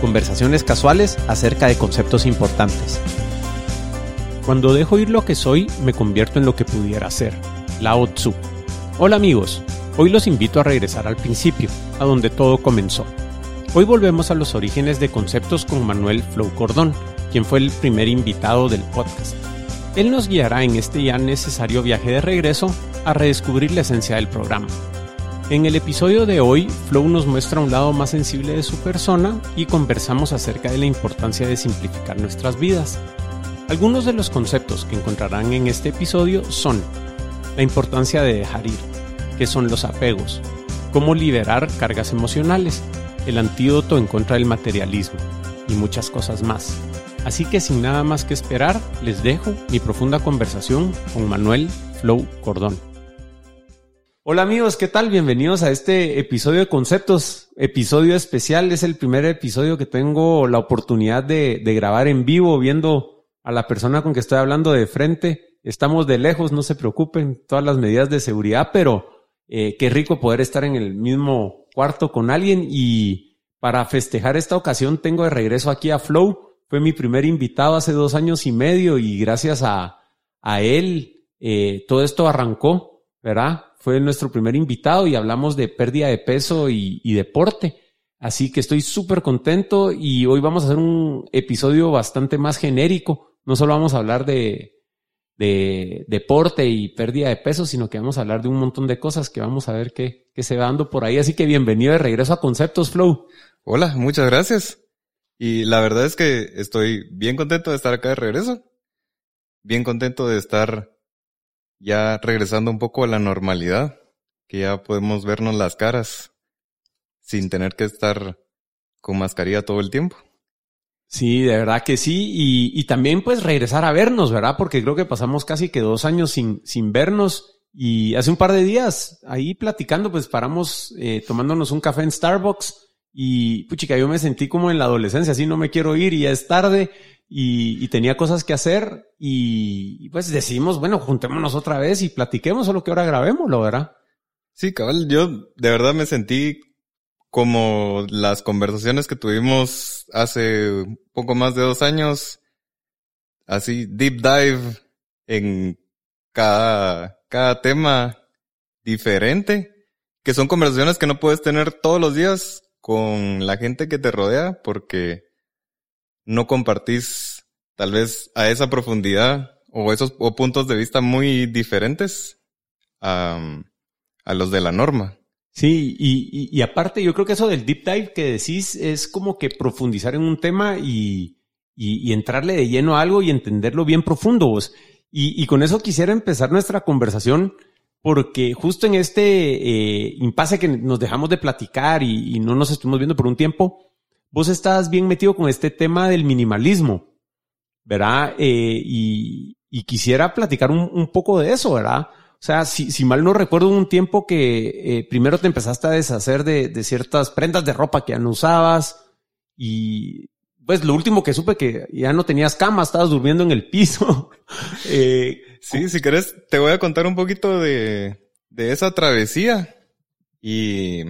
conversaciones casuales acerca de conceptos importantes. Cuando dejo ir lo que soy, me convierto en lo que pudiera ser. Lao Tzu. Hola amigos, hoy los invito a regresar al principio, a donde todo comenzó. Hoy volvemos a los orígenes de conceptos con Manuel Flow Cordón, quien fue el primer invitado del podcast. Él nos guiará en este ya necesario viaje de regreso a redescubrir la esencia del programa. En el episodio de hoy, Flow nos muestra un lado más sensible de su persona y conversamos acerca de la importancia de simplificar nuestras vidas. Algunos de los conceptos que encontrarán en este episodio son la importancia de dejar ir, qué son los apegos, cómo liberar cargas emocionales, el antídoto en contra del materialismo y muchas cosas más. Así que sin nada más que esperar, les dejo mi profunda conversación con Manuel Flow Cordón. Hola amigos, ¿qué tal? Bienvenidos a este episodio de Conceptos, episodio especial. Es el primer episodio que tengo la oportunidad de, grabar en vivo, viendo a la persona con que estoy hablando de frente. Estamos de lejos, no se preocupen, todas las medidas de seguridad, pero eh, qué rico poder estar en el mismo cuarto con alguien y para festejar esta ocasión tengo de regreso aquí a Flow. Fue mi primer invitado hace dos años y medio y gracias a, él eh, todo esto arrancó, ¿verdad? Fue nuestro primer invitado y hablamos de pérdida de peso y, deporte. Así que estoy súper contento y hoy vamos a hacer un episodio bastante más genérico. No solo vamos a hablar de, de deporte y pérdida de peso, sino que vamos a hablar de un montón de cosas que vamos a ver qué, qué se va dando por ahí. Así que bienvenido de regreso a Conceptos Flow. Hola, muchas gracias. Y la verdad es que estoy bien contento de estar acá de regreso. Bien contento de estar ya regresando un poco a la normalidad, que ya podemos vernos las caras sin tener que estar con mascarilla todo el tiempo. Sí, de verdad que sí. Y, y, también pues regresar a vernos, ¿verdad? Porque creo que pasamos casi que dos años sin, sin vernos. Y hace un par de días, ahí platicando, pues paramos eh, tomándonos un café en Starbucks. Y puchica, yo me sentí como en la adolescencia, así no me quiero ir y ya es tarde y, tenía cosas que hacer y, pues decidimos, bueno, juntémonos otra vez y platiquemos solo que ahora grabémoslo, ¿verdad? Sí, cabal, yo de verdad me sentí como las conversaciones que tuvimos hace poco más de dos años, así deep dive en cada, cada tema diferente, que son conversaciones que no puedes tener todos los días con la gente que te rodea porque no compartís tal vez a esa profundidad o esos o puntos de vista muy diferentes a, a los de la norma. Sí, y, y, aparte yo creo que eso del deep dive que decís es como que profundizar en un tema y, y entrarle de lleno a algo y entenderlo bien profundo. Vos. Y, con eso quisiera empezar nuestra conversación porque justo en este eh, impasse que nos dejamos de platicar y, no nos estuvimos viendo por un tiempo, vos estás bien metido con este tema del minimalismo, ¿verdad? Eh, y, quisiera platicar un, poco de eso, ¿verdad? O sea, si, mal no recuerdo un tiempo que eh, primero te empezaste a deshacer de, ciertas prendas de ropa que ya no usabas y pues lo último que supe que ya no tenías cama, estabas durmiendo en el piso. Eh, sí, si querés, te voy a contar un poquito de, de esa travesía y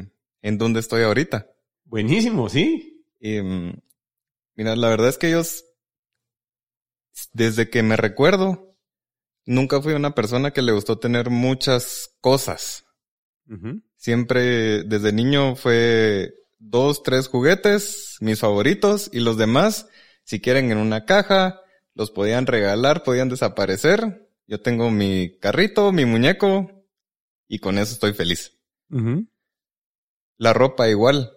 en dónde estoy ahorita. Buenísimo, sí. Y, mm, mira, la verdad es que ellos, desde que me recuerdo, nunca fui una persona que le gustó tener muchas cosas. Siempre, desde niño, fue dos, tres juguetes, mis favoritos, y los demás, si quieren en una caja, los podían regalar, podían desaparecer. Yo tengo mi carrito, mi muñeco, y con eso estoy feliz. La ropa igual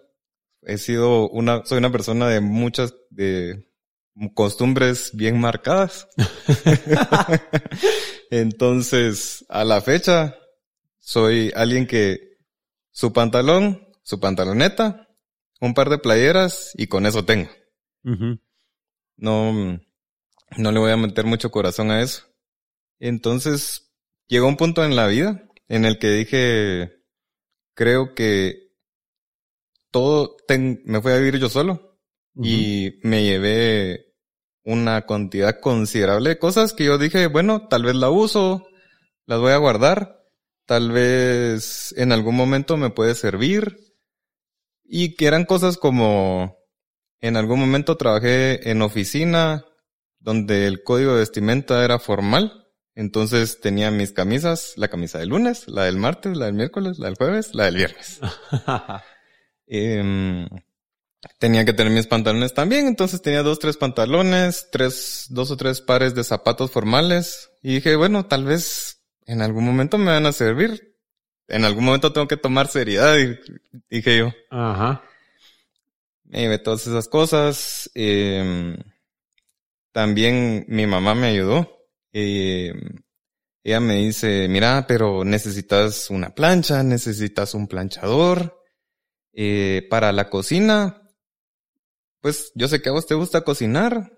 he sido una, soy una persona de muchas, de costumbres bien marcadas. Entonces, a la fecha, soy alguien que su pantalón, su pantaloneta, un par de playeras y con eso tengo. No, no le voy a meter mucho corazón a eso. Entonces, llegó un punto en la vida en el que dije, creo que todo, me fui a vivir yo solo y me llevé una cantidad considerable de cosas que yo dije, bueno, tal vez la uso, las voy a guardar, tal vez en algún momento me puede servir y que eran cosas como en algún momento trabajé en oficina donde el código de vestimenta era formal entonces tenía mis camisas, la camisa del lunes, la del martes, la del miércoles, la del jueves, la del viernes. Em, tenía que tener mis pantalones también, entonces tenía dos, tres pantalones, tres, dos o tres pares de zapatos formales. Y dije, bueno, tal vez en algún momento me van a servir. En algún momento tengo que tomar seriedad, dije yo. Ajá. Me llevé todas esas cosas. Em, también mi mamá me ayudó eh, ella me dice, mira, pero necesitas una plancha, necesitas un planchador. Eh, para la cocina, pues yo sé que a vos te gusta cocinar,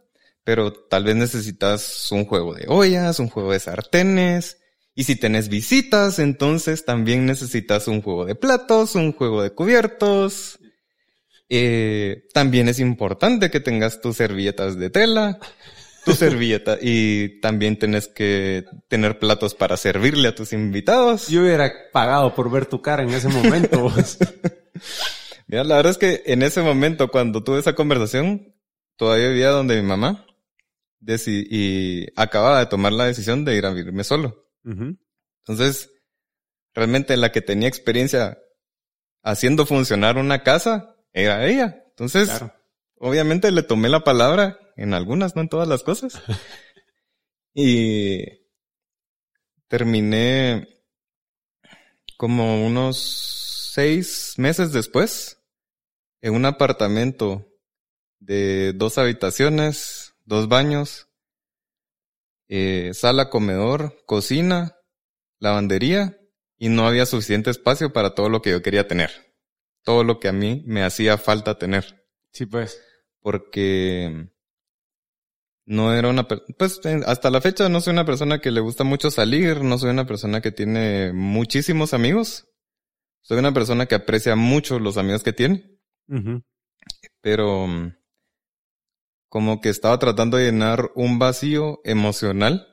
pero tal vez necesitas un juego de ollas, un juego de sartenes. Y si tenés visitas, entonces también necesitas un juego de platos, un juego de cubiertos. Eh, también es importante que tengas tus servilletas de tela tu servilleta y también tenés que tener platos para servirle a tus invitados. Yo hubiera pagado por ver tu cara en ese momento. Mira, la verdad es que en ese momento, cuando tuve esa conversación, todavía vivía donde mi mamá y acababa de tomar la decisión de ir a vivirme solo. Entonces, realmente la que tenía experiencia haciendo funcionar una casa era ella. Entonces, obviamente le tomé la palabra en algunas, no en todas las cosas. y terminé como unos seis meses después en un apartamento de dos habitaciones, dos baños, eh, sala, comedor, cocina, lavandería y no había suficiente espacio para todo lo que yo quería tener. Todo lo que a mí me hacía falta tener. Sí, pues. Porque no era una, pues hasta la fecha no soy una persona que le gusta mucho salir, no soy una persona que tiene muchísimos amigos. Soy una persona que aprecia mucho los amigos que tiene. Pero como que estaba tratando de llenar un vacío emocional,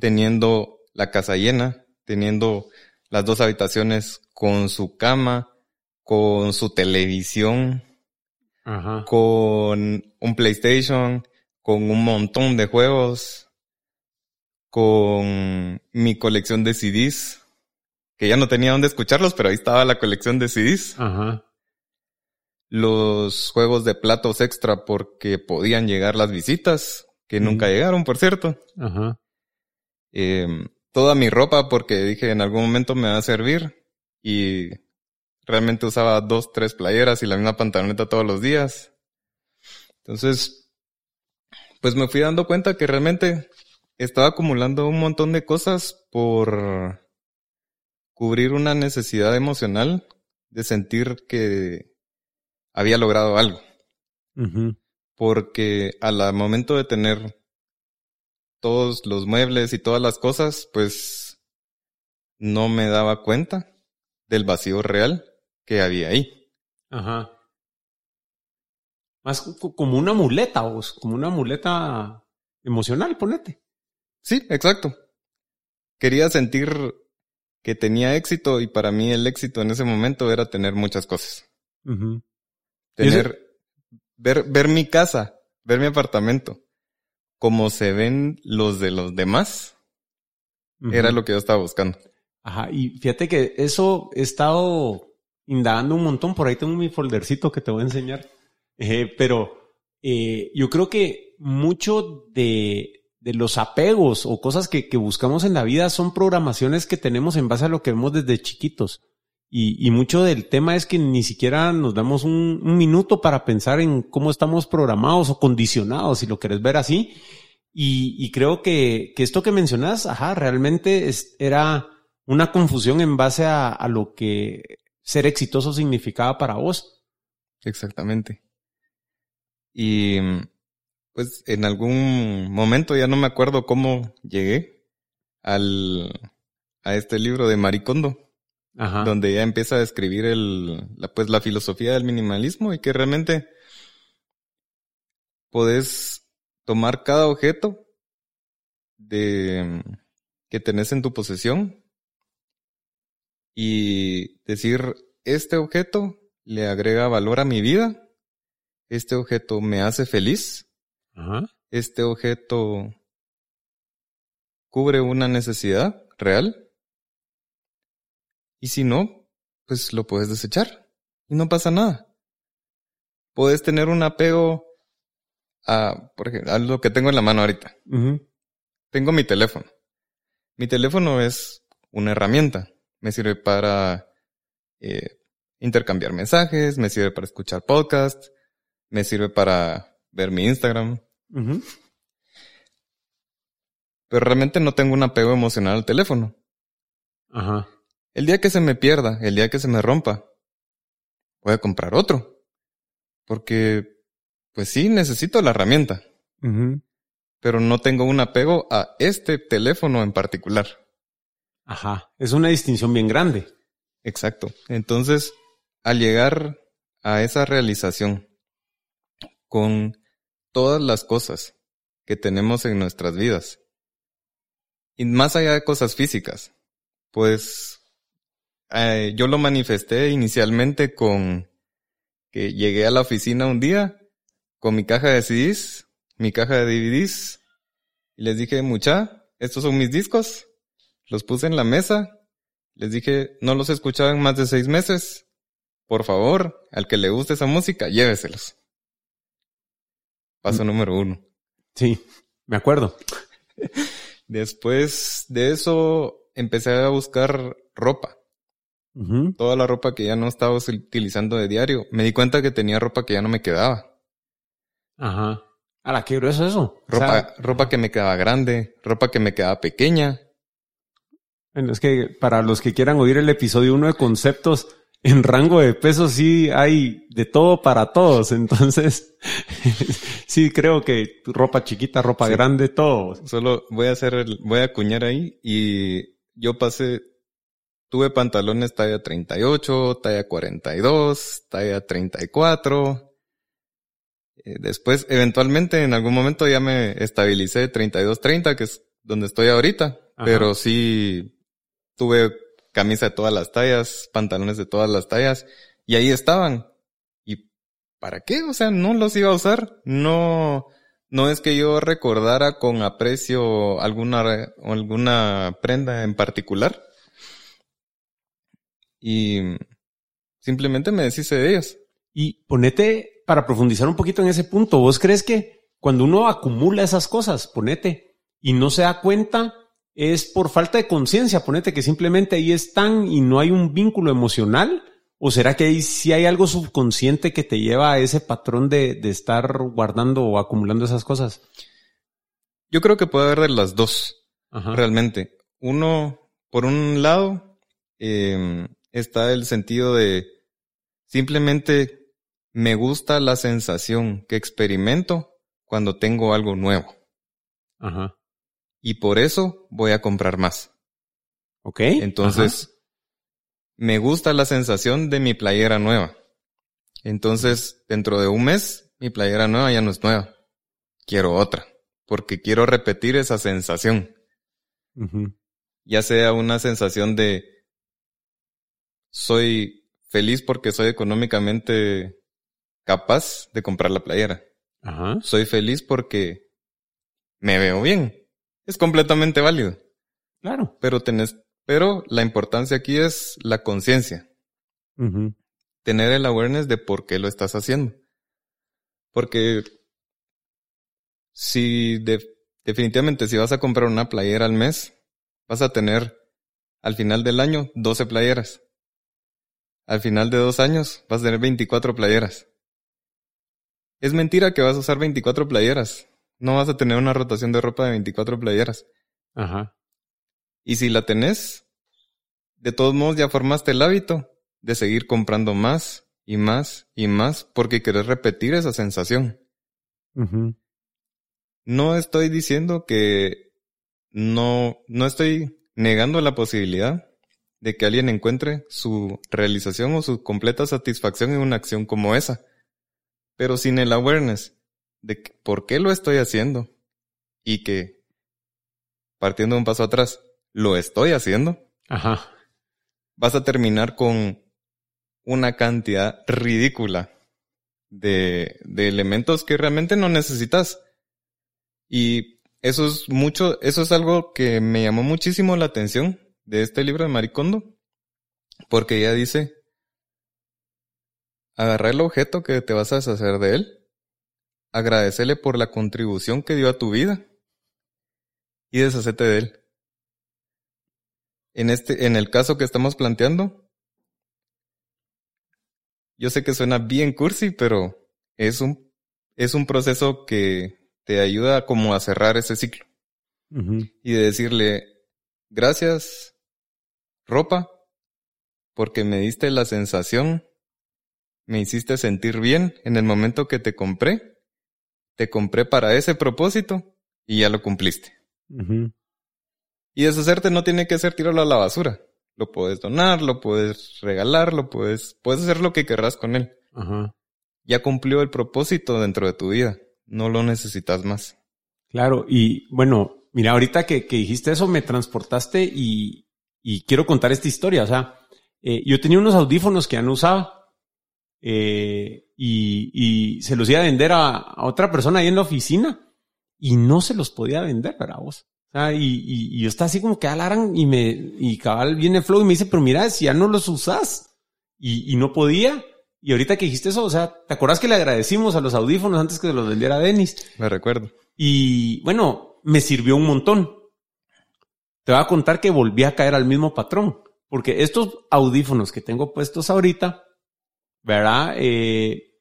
teniendo la casa llena, teniendo las dos habitaciones con su cama, con su televisión, con un PlayStation, con un montón de juegos, con mi colección de CDs, que ya no tenía dónde escucharlos, pero ahí estaba la colección de CDs. Ajá. Los juegos de platos extra porque podían llegar las visitas, que nunca llegaron, por cierto. Ajá. Em, toda mi ropa porque dije en algún momento me va a servir y realmente usaba dos, tres playeras y la misma pantaloneta todos los días. Entonces, pues me fui dando cuenta que realmente estaba acumulando un montón de cosas por cubrir una necesidad emocional de sentir que había logrado algo. Porque al momento de tener todos los muebles y todas las cosas, pues no me daba cuenta del vacío real que había ahí. Ajá. Más como una muleta, vos, como una muleta emocional, ponete. Sí, exacto. Quería sentir que tenía éxito y para mí el éxito en ese momento era tener muchas cosas. Tener, ver, ver mi casa, ver mi apartamento, como se ven los de los demás, era lo que yo estaba buscando. Ajá, y fíjate que eso he estado indagando un montón, por ahí tengo mi foldercito que te voy a enseñar eh, pero eh, yo creo que mucho de, de los apegos o cosas que, que, buscamos en la vida son programaciones que tenemos en base a lo que vemos desde chiquitos. Y, mucho del tema es que ni siquiera nos damos un, minuto para pensar en cómo estamos programados o condicionados, si lo querés ver así. Y, creo que, esto que mencionas, ajá, realmente era una confusión en base a, a lo que ser exitoso significaba para vos. Exactamente. Y pues en algún momento, ya no me acuerdo cómo llegué al, a este libro de Maricondo, Ajá. donde ya empieza a describir el, la, pues la filosofía del minimalismo y que realmente podés tomar cada objeto de, que tenés en tu posesión y decir, este objeto le agrega valor a mi vida, este objeto me hace feliz, este objeto cubre una necesidad real, y si no, pues lo puedes desechar y no pasa nada. Puedes tener un apego a, por ejemplo, a lo que tengo en la mano ahorita. Tengo mi teléfono. Mi teléfono es una herramienta. Me sirve para eh, intercambiar mensajes, me sirve para escuchar podcasts, me sirve para ver mi Instagram. Pero realmente no tengo un apego emocional al teléfono. Ajá. El día que se me pierda, el día que se me rompa, voy a comprar otro. Porque, pues sí, necesito la herramienta. Pero no tengo un apego a este teléfono en particular. Ajá. Es una distinción bien grande. Exacto. Entonces, al llegar a esa realización con todas las cosas que tenemos en nuestras vidas, y más allá de cosas físicas, pues eh, yo lo manifesté inicialmente con que llegué a la oficina un día con mi caja de CDs, mi caja de DVDs, y les dije, mucha, estos son mis discos, los puse en la mesa, les dije, no los escuchaba en más de seis meses, por favor, al que le guste esa música, lléveselos. Paso mm. número uno. Sí, me acuerdo. Después de eso, empecé a buscar ropa. Toda la ropa que ya no estaba utilizando de diario. Me di cuenta que tenía ropa que ya no me quedaba. Ajá. ¿A qué grueso eso? Ropa, ropa que me quedaba grande, ropa que me quedaba pequeña. Bueno, es que para los que quieran oír el episodio 1 de conceptos, en rango de peso sí hay de todo para todos. Entonces, sí creo que ropa chiquita, ropa grande, todo. Solo voy a hacer, el, voy a acuñar ahí y yo pasé, tuve pantalones talla 38, talla 42, talla 34. Eh, después, eventualmente, en algún momento ya me estabilicé 32-30, que es donde estoy ahorita. Pero sí tuve camisa de todas las tallas, pantalones de todas las tallas, y ahí estaban. ¿Y para qué? O sea, no los iba a usar. No, no es que yo recordara con aprecio alguna, alguna prenda en particular. Y simplemente me deshice de ellas. Y ponete, para profundizar un poquito en ese punto, ¿vos crees que cuando uno acumula esas cosas, ponete, y no se da cuenta, es por falta de conciencia, ponete que simplemente ahí están y no hay un vínculo emocional? ¿O será que ahí sí hay algo subconsciente que te lleva a ese patrón de, estar guardando o acumulando esas cosas? Yo creo que puede haber de las dos, realmente. Uno, por un lado, em, está el sentido de simplemente me gusta la sensación que experimento cuando tengo algo nuevo. Ajá y por eso voy a comprar más. Ok. Entonces, me gusta la sensación de mi playera nueva. Entonces, dentro de un mes, mi playera nueva ya no es nueva. Quiero otra, porque quiero repetir esa sensación. Ya sea una sensación de soy feliz porque soy económicamente capaz de comprar la playera. Ajá. Soy feliz porque me veo bien es completamente válido. Claro. Pero tenés, pero la importancia aquí es la conciencia. Tener el awareness de por qué lo estás haciendo. Porque si definitivamente si vas a comprar una playera al mes, vas a tener al final del año 12 playeras. Al final de dos años vas a tener 24 playeras. Es mentira que vas a usar 24 playeras no vas a tener una rotación de ropa de 24 playeras. Ajá. Y si la tenés, de todos modos ya formaste el hábito de seguir comprando más y más y más porque querés repetir esa sensación. no estoy diciendo que no, no estoy negando la posibilidad de que alguien encuentre su realización o su completa satisfacción en una acción como esa. Pero sin el awareness de por qué lo estoy haciendo y que, partiendo un paso atrás, lo estoy haciendo, Ajá. vas a terminar con una cantidad ridícula de, de elementos que realmente no necesitas. Y eso es mucho, eso es algo que me llamó muchísimo la atención de este libro de Maricondo, porque ella dice, agarrar el objeto que te vas a deshacer de él, agradecerle por la contribución que dio a tu vida y deshacerte de él. En este, en el caso que estamos planteando, yo sé que suena bien cursi, pero es un, es un proceso que te ayuda como a cerrar ese ciclo. Y de decirle, gracias, ropa, porque me diste la sensación, me hiciste sentir bien en el momento que te compré, te compré para ese propósito y ya lo cumpliste. Y deshacerte no tiene que ser tirarlo a la basura. Lo puedes donar, lo puedes regalar, lo puedes, puedes hacer lo que querrás con él. Ya cumplió el propósito dentro de tu vida. No lo necesitas más. Claro, y bueno, mira, ahorita que, que dijiste eso, me transportaste y, y, quiero contar esta historia. O sea, eh, yo tenía unos audífonos que ya no usaba eh, y, y, se los iba a vender a, a, otra persona ahí en la oficina y no se los podía vender para vos. O sea, y, y, y yo estaba así como que alaran y me, y cabal viene Flow y me dice, pero mira, si ya no los usas y, y no podía. Y ahorita que dijiste eso, o sea, ¿te acuerdas que le agradecimos a los audífonos antes que los vendiera Denis? Me recuerdo. Y bueno, me sirvió un montón. Te voy a contar que volví a caer al mismo patrón. Porque estos audífonos que tengo puestos ahorita, ¿verdad? Eh,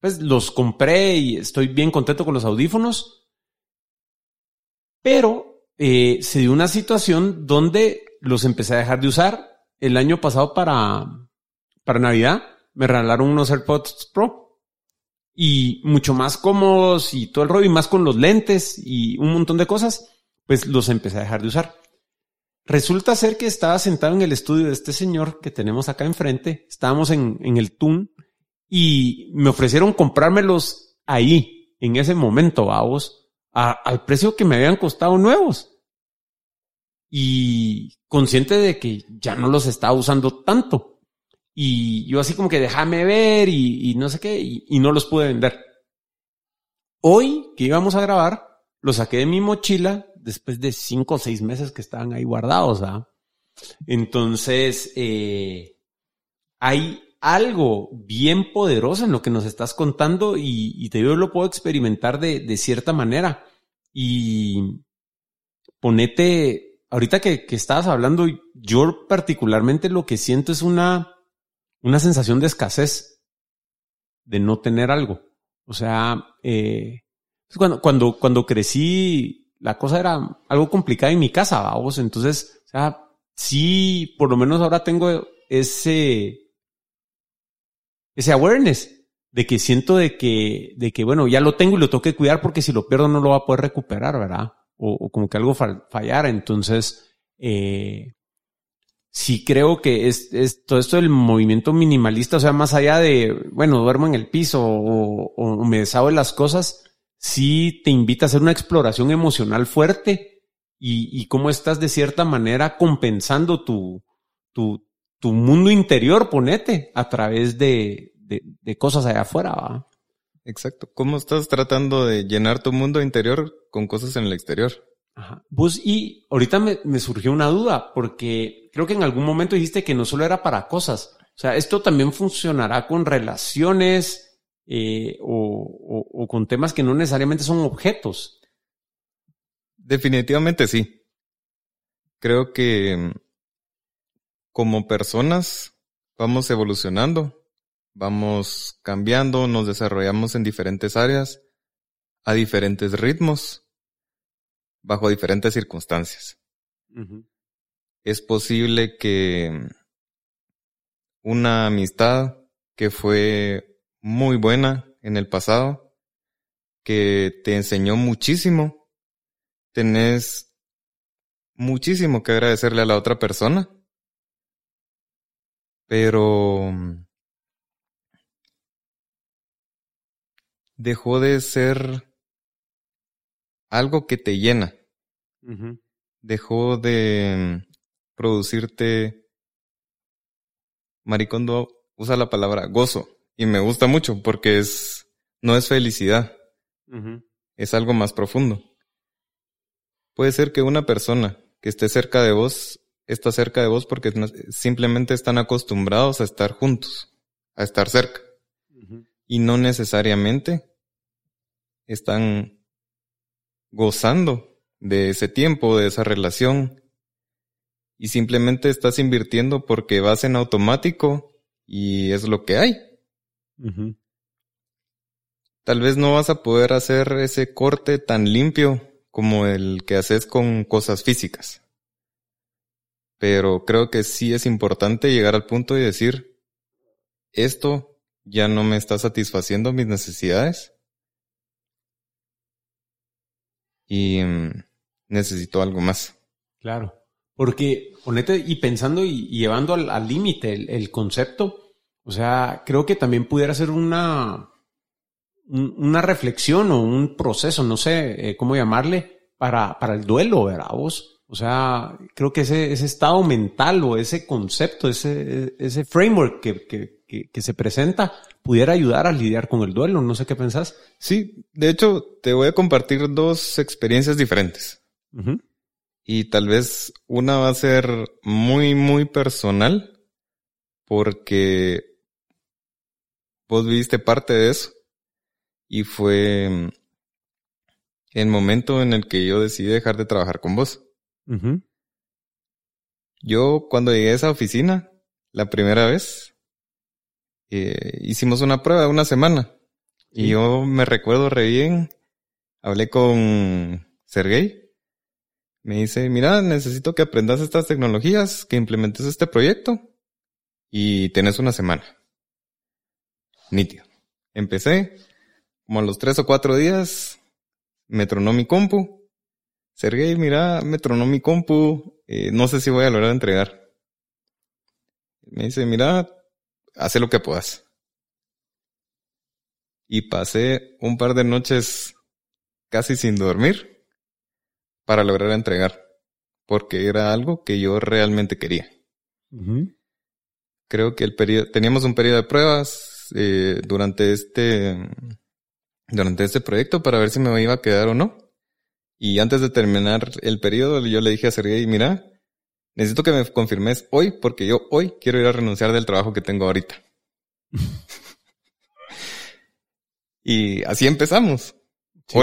pues los compré y estoy bien contento con los audífonos. Pero eh, se dio una situación donde los empecé a dejar de usar el año pasado para, para Navidad me regalaron unos AirPods Pro y mucho más cómodos y todo el rollo y más con los lentes y un montón de cosas, pues los empecé a dejar de usar. Resulta ser que estaba sentado en el estudio de este señor que tenemos acá enfrente, estábamos en, en el TUN y me ofrecieron comprármelos ahí, en ese momento, vamos, al precio que me habían costado nuevos. Y consciente de que ya no los estaba usando tanto. Y yo así como que déjame ver y, no sé qué, y, no los pude vender. Hoy que íbamos a grabar, los saqué de mi mochila después de cinco o seis meses que estaban ahí guardados. ¿ah? Entonces, eh, hay algo bien poderoso en lo que nos estás contando y, te digo, lo puedo experimentar de, de, cierta manera. Y ponete, ahorita que, que estabas hablando, yo particularmente lo que siento es una una sensación de escasez, de no tener algo. O sea, eh, pues cuando, cuando, cuando crecí, la cosa era algo complicada en mi casa, vamos. Entonces, o sea, sí, por lo menos ahora tengo ese, ese awareness de que siento de que, de que, bueno, ya lo tengo y lo tengo que cuidar porque si lo pierdo no lo va a poder recuperar, ¿verdad? O, como que algo fallara. Entonces, eh, sí creo que es, es, todo esto del movimiento minimalista, o sea, más allá de, bueno, duermo en el piso o, o me deshago de las cosas, sí te invita a hacer una exploración emocional fuerte y, y cómo estás de cierta manera compensando tu, tu, tu mundo interior, ponete, a través de, de, de cosas allá afuera. ¿va? Exacto. ¿Cómo estás tratando de llenar tu mundo interior con cosas en el exterior? Ajá. Pues, y ahorita me, me, surgió una duda, porque creo que en algún momento dijiste que no solo era para cosas. O sea, esto también funcionará con relaciones eh, o, o, o, con temas que no necesariamente son objetos. Definitivamente sí. Creo que mm, como personas vamos evolucionando, vamos cambiando, nos desarrollamos en diferentes áreas, a diferentes ritmos bajo diferentes circunstancias. Es posible que una amistad que fue muy buena en el pasado, que te enseñó muchísimo. Tenés muchísimo que agradecerle a la otra persona. Pero dejó de ser algo que te llena. Dejó de producirte, Maricondo usa la palabra gozo y me gusta mucho porque es, no es felicidad, es algo más profundo. Puede ser que una persona que esté cerca de vos está cerca de vos porque simplemente están acostumbrados a estar juntos, a estar cerca. Y no necesariamente están gozando de ese tiempo, de esa relación, y simplemente estás invirtiendo porque vas en automático y es lo que hay. Tal vez no vas a poder hacer ese corte tan limpio como el que haces con cosas físicas. Pero creo que sí es importante llegar al punto y decir, esto ya no me está satisfaciendo mis necesidades y mm, necesito algo más. Claro. Porque, ponete, y pensando y, llevando al límite el, concepto, o sea, creo que también pudiera ser una, una reflexión o un proceso, no sé eh, cómo llamarle, para, para el duelo, ¿verdad vos? O sea, creo que ese, ese estado mental o ese concepto, ese, ese framework que, que, que, se presenta, pudiera ayudar a lidiar con el duelo. No sé qué pensás. Sí, de hecho, te voy a compartir dos experiencias diferentes. Y tal vez una va a ser muy, muy personal porque vos viste parte de eso. Y fue el momento en el que yo decidí dejar de trabajar con vos. Yo cuando llegué a esa oficina, la primera vez, eh, hicimos una prueba de una semana. Y yo me recuerdo re bien, hablé con Sergey. Me dice, mira, necesito que aprendas estas tecnologías, que implementes este proyecto y tienes una semana. Nítido. Empecé, como a los tres o cuatro días, me tronó mi compu. Sergey, mira, me tronó mi compu, eh, no sé si voy a lograr entregar. Me dice, mira, hace lo que puedas. Y pasé un par de noches casi sin dormir para lograr entregar, porque era algo que yo realmente quería. Creo que el periodo, teníamos un periodo de pruebas eh, durante este, durante este proyecto para ver si me iba a quedar o no. Y antes de terminar el periodo, yo le dije a Sergey, mira, necesito que me confirmes hoy porque yo hoy quiero ir a renunciar del trabajo que tengo ahorita. y así empezamos. Sí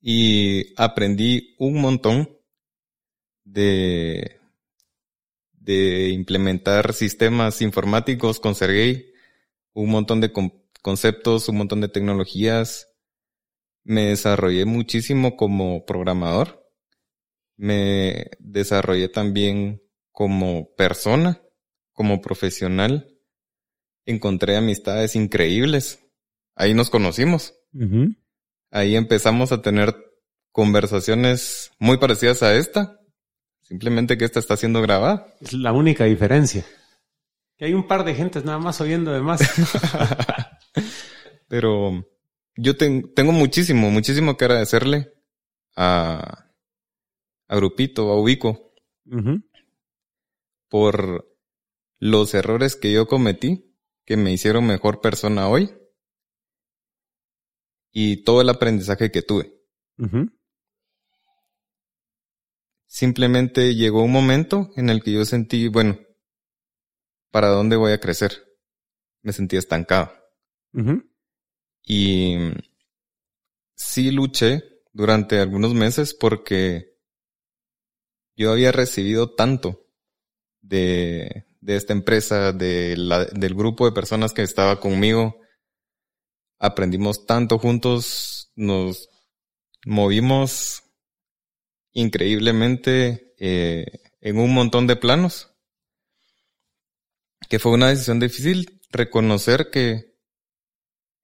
y aprendí un montón de, de implementar sistemas informáticos con Sergey, un montón de conceptos, un montón de tecnologías. Me desarrollé muchísimo como programador. Me desarrollé también como persona, como profesional. Encontré amistades increíbles. Ahí nos conocimos. Ahí empezamos a tener conversaciones muy parecidas a esta. Simplemente que esta está siendo grabada. Es la única diferencia. Que hay un par de gentes nada más oyendo de más. Pero yo tengo muchísimo, muchísimo que agradecerle a, a Grupito, a Ubico, por los errores que yo cometí, que me hicieron mejor persona hoy y todo el aprendizaje que tuve. Simplemente llegó un momento en el que yo sentí, bueno, ¿para dónde voy a crecer? Me sentí estancado. Y sí luché durante algunos meses porque yo había recibido tanto de, de esta empresa, de la, del grupo de personas que estaba conmigo, aprendimos tanto juntos, nos movimos increíblemente eh, en un montón de planos, que fue una decisión difícil reconocer que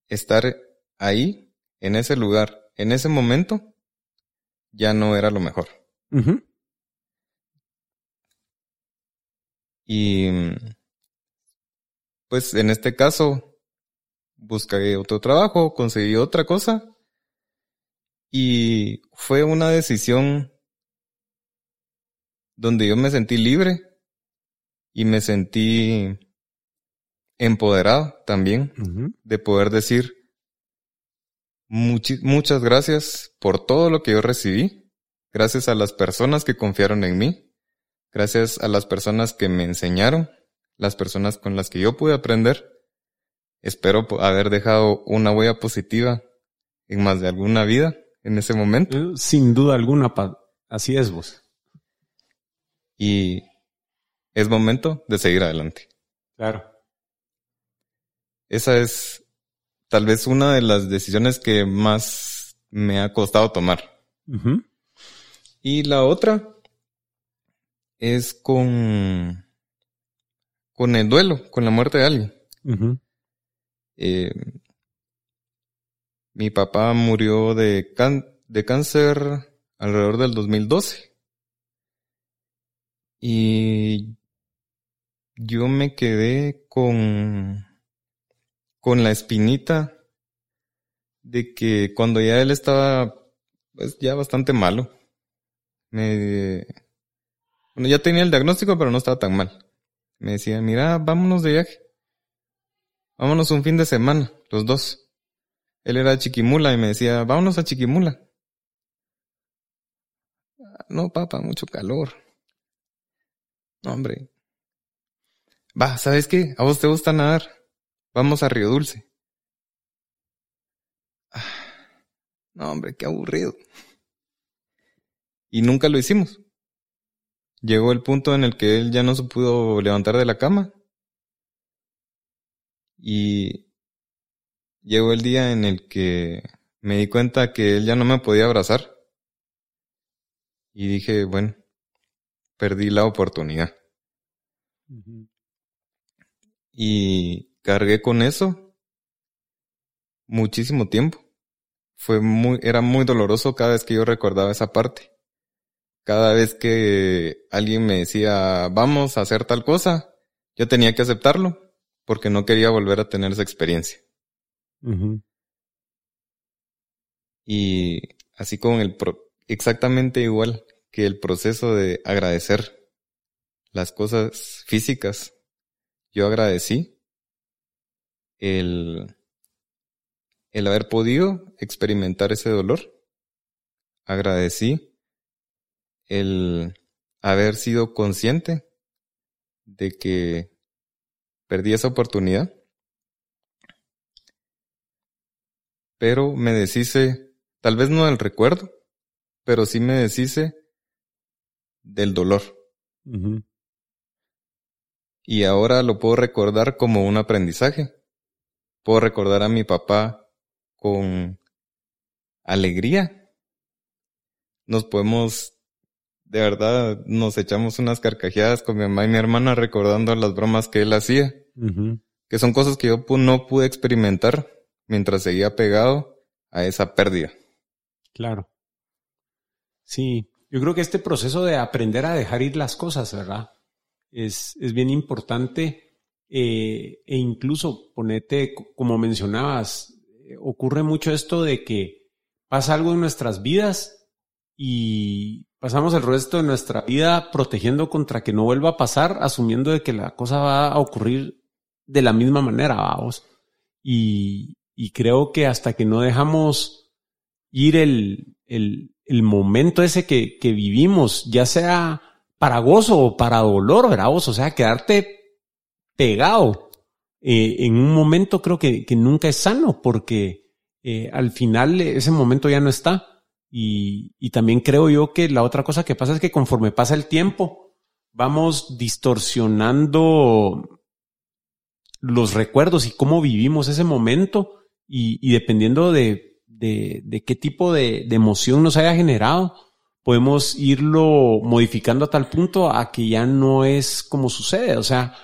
estar ahí, en ese lugar, en ese momento, ya no era lo mejor. Y pues en este caso, busqué otro trabajo, conseguí otra cosa y fue una decisión donde yo me sentí libre y me sentí empoderado también de poder decir muchas gracias por todo lo que yo recibí, gracias a las personas que confiaron en mí, gracias a las personas que me enseñaron, las personas con las que yo pude aprender. Espero haber dejado una huella positiva en más de alguna vida en ese momento. Eh, sin duda alguna, así es vos. Y es momento de seguir adelante. Claro. Esa es tal vez una de las decisiones que más me ha costado tomar. Y la otra es con, con el duelo, con la muerte de alguien. Eh, mi papá murió de, de cáncer alrededor del 2012. Y yo me quedé con, con la espinita de que cuando ya él estaba pues ya bastante malo, me, bueno, ya tenía el diagnóstico, pero no estaba tan mal. Me decía, mira, vámonos de viaje. Vámonos un fin de semana, los dos. Él era Chiquimula y me decía, vámonos a Chiquimula. No, papá, mucho calor. Hombre. Va, ¿sabes qué? ¿A vos te gusta nadar? Vamos a Río Dulce. Ah, no, hombre, qué aburrido. Y nunca lo hicimos. Llegó el punto en el que él ya no se pudo levantar de la cama. Y llegó el día en el que me di cuenta que él ya no me podía abrazar. Y dije, bueno, perdí la oportunidad. Y cargué con eso muchísimo tiempo. Fue muy, era muy doloroso cada vez que yo recordaba esa parte. Cada vez que alguien me decía, vamos a hacer tal cosa, yo tenía que aceptarlo porque no quería volver a tener esa experiencia. Y así como el, exactamente igual que el proceso de agradecer las cosas físicas. Yo agradecí el, el haber podido experimentar ese dolor. Agradecí el haber sido consciente de que perdí esa oportunidad. Pero me deshice, tal vez no del recuerdo, pero sí me deshice del dolor. Y ahora lo puedo recordar como un aprendizaje. Puedo recordar a mi papá con alegría. Nos podemos, de verdad, nos echamos unas carcajeadas con mi mamá y mi hermana recordando las bromas que él hacía. Que son cosas que yo no pude experimentar mientras seguía pegado a esa pérdida. Claro. Sí, yo creo que este proceso de aprender a dejar ir las cosas, ¿verdad? Es, es bien importante eh, e incluso ponete, como mencionabas, eh, ocurre mucho esto de que pasa algo en nuestras vidas y pasamos el resto de nuestra vida protegiendo contra que no vuelva a pasar, asumiendo de que la cosa va a ocurrir de la misma manera, vamos. Y, y creo que hasta que no dejamos ir el, el, el momento ese que, que vivimos, ya sea para gozo o para dolor, ¿verdad? O sea, quedarte pegado eh, en un momento creo que, que nunca es sano porque eh, al final ese momento ya no está. Y, y también creo yo que la otra cosa que pasa es que conforme pasa el tiempo, vamos distorsionando los recuerdos y cómo vivimos ese momento y, y dependiendo de de, qué tipo de, emoción nos haya generado, podemos irlo modificando a tal punto a que ya no es como sucede. O sea,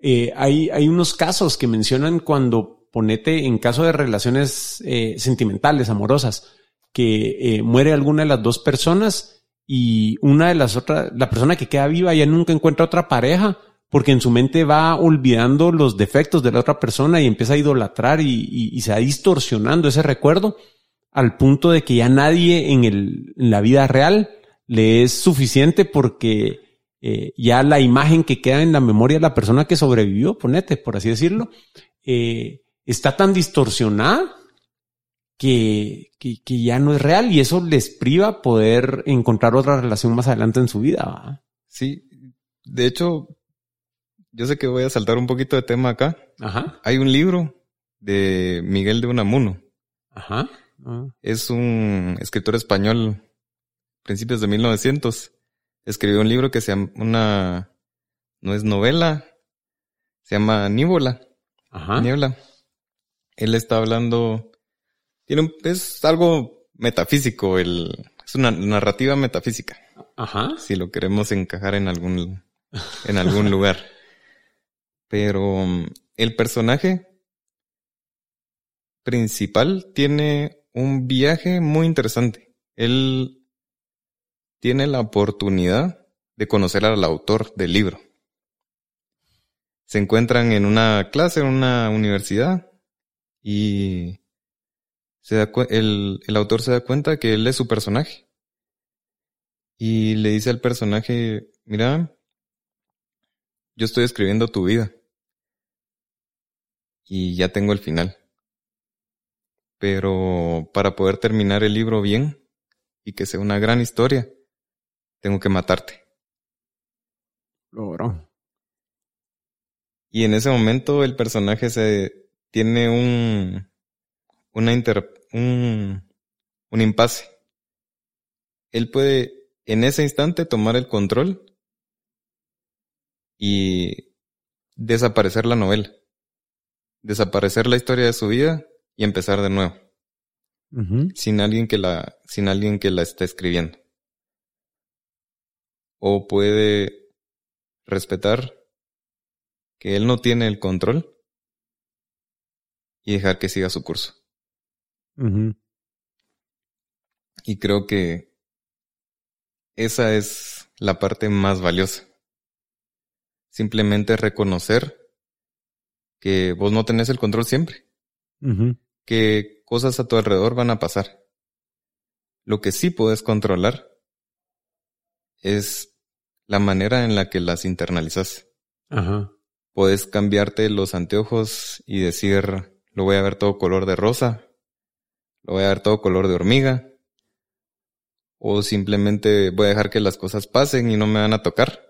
eh, hay, hay unos casos que mencionan cuando ponete en caso de relaciones eh, sentimentales, amorosas, que eh, muere alguna de las dos personas y una de las otras, la persona que queda viva ya nunca encuentra otra pareja porque en su mente va olvidando los defectos de la otra persona y empieza a idolatrar y, se va distorsionando ese recuerdo al punto de que ya nadie en, el, en la vida real le es suficiente porque eh, ya la imagen que queda en la memoria de la persona que sobrevivió, ponete, por así decirlo, eh, está tan distorsionada que, que, ya no es real y eso les priva poder encontrar otra relación más adelante en su vida. Sí, de hecho, yo sé que voy a saltar un poquito de tema acá. Ajá. Hay un libro de Miguel de Unamuno. Ajá. Ah. Es un escritor español, principios de 1900. Escribió un libro que se llama una, no es novela, se llama Níbola. Ajá. Niebla. Él está hablando, tiene un, es algo metafísico, el, es una narrativa metafísica. Ajá. Si lo queremos encajar en algún, en algún lugar. Pero um, el personaje principal tiene un viaje muy interesante. Él tiene la oportunidad de conocer al autor del libro. Se encuentran en una clase, en una universidad, y el autor se da cuenta que él es su personaje. Y le dice al personaje, mira, yo estoy escribiendo tu vida. Y ya tengo el final. Pero para poder terminar el libro bien y que sea una gran historia, tengo que matarte. Logró. Y en ese momento el personaje se tiene un una inter, un, un impasse. Él puede en ese instante tomar el control y desaparecer la novela, desaparecer la historia de su vida y empezar de nuevo, sin alguien que la, sin alguien que la esté escribiendo o puede respetar que él no tiene el control y dejar que siga su curso. Y creo que esa es la parte más valiosa. Simplemente reconocer que vos no tenés el control siempre. Que cosas a tu alrededor van a pasar. Lo que sí puedes controlar es la manera en la que las internalizas. Ajá. Puedes cambiarte los anteojos y decir, lo voy a ver todo color de rosa, lo voy a ver todo color de hormiga, o simplemente voy a dejar que las cosas pasen y no me van a tocar.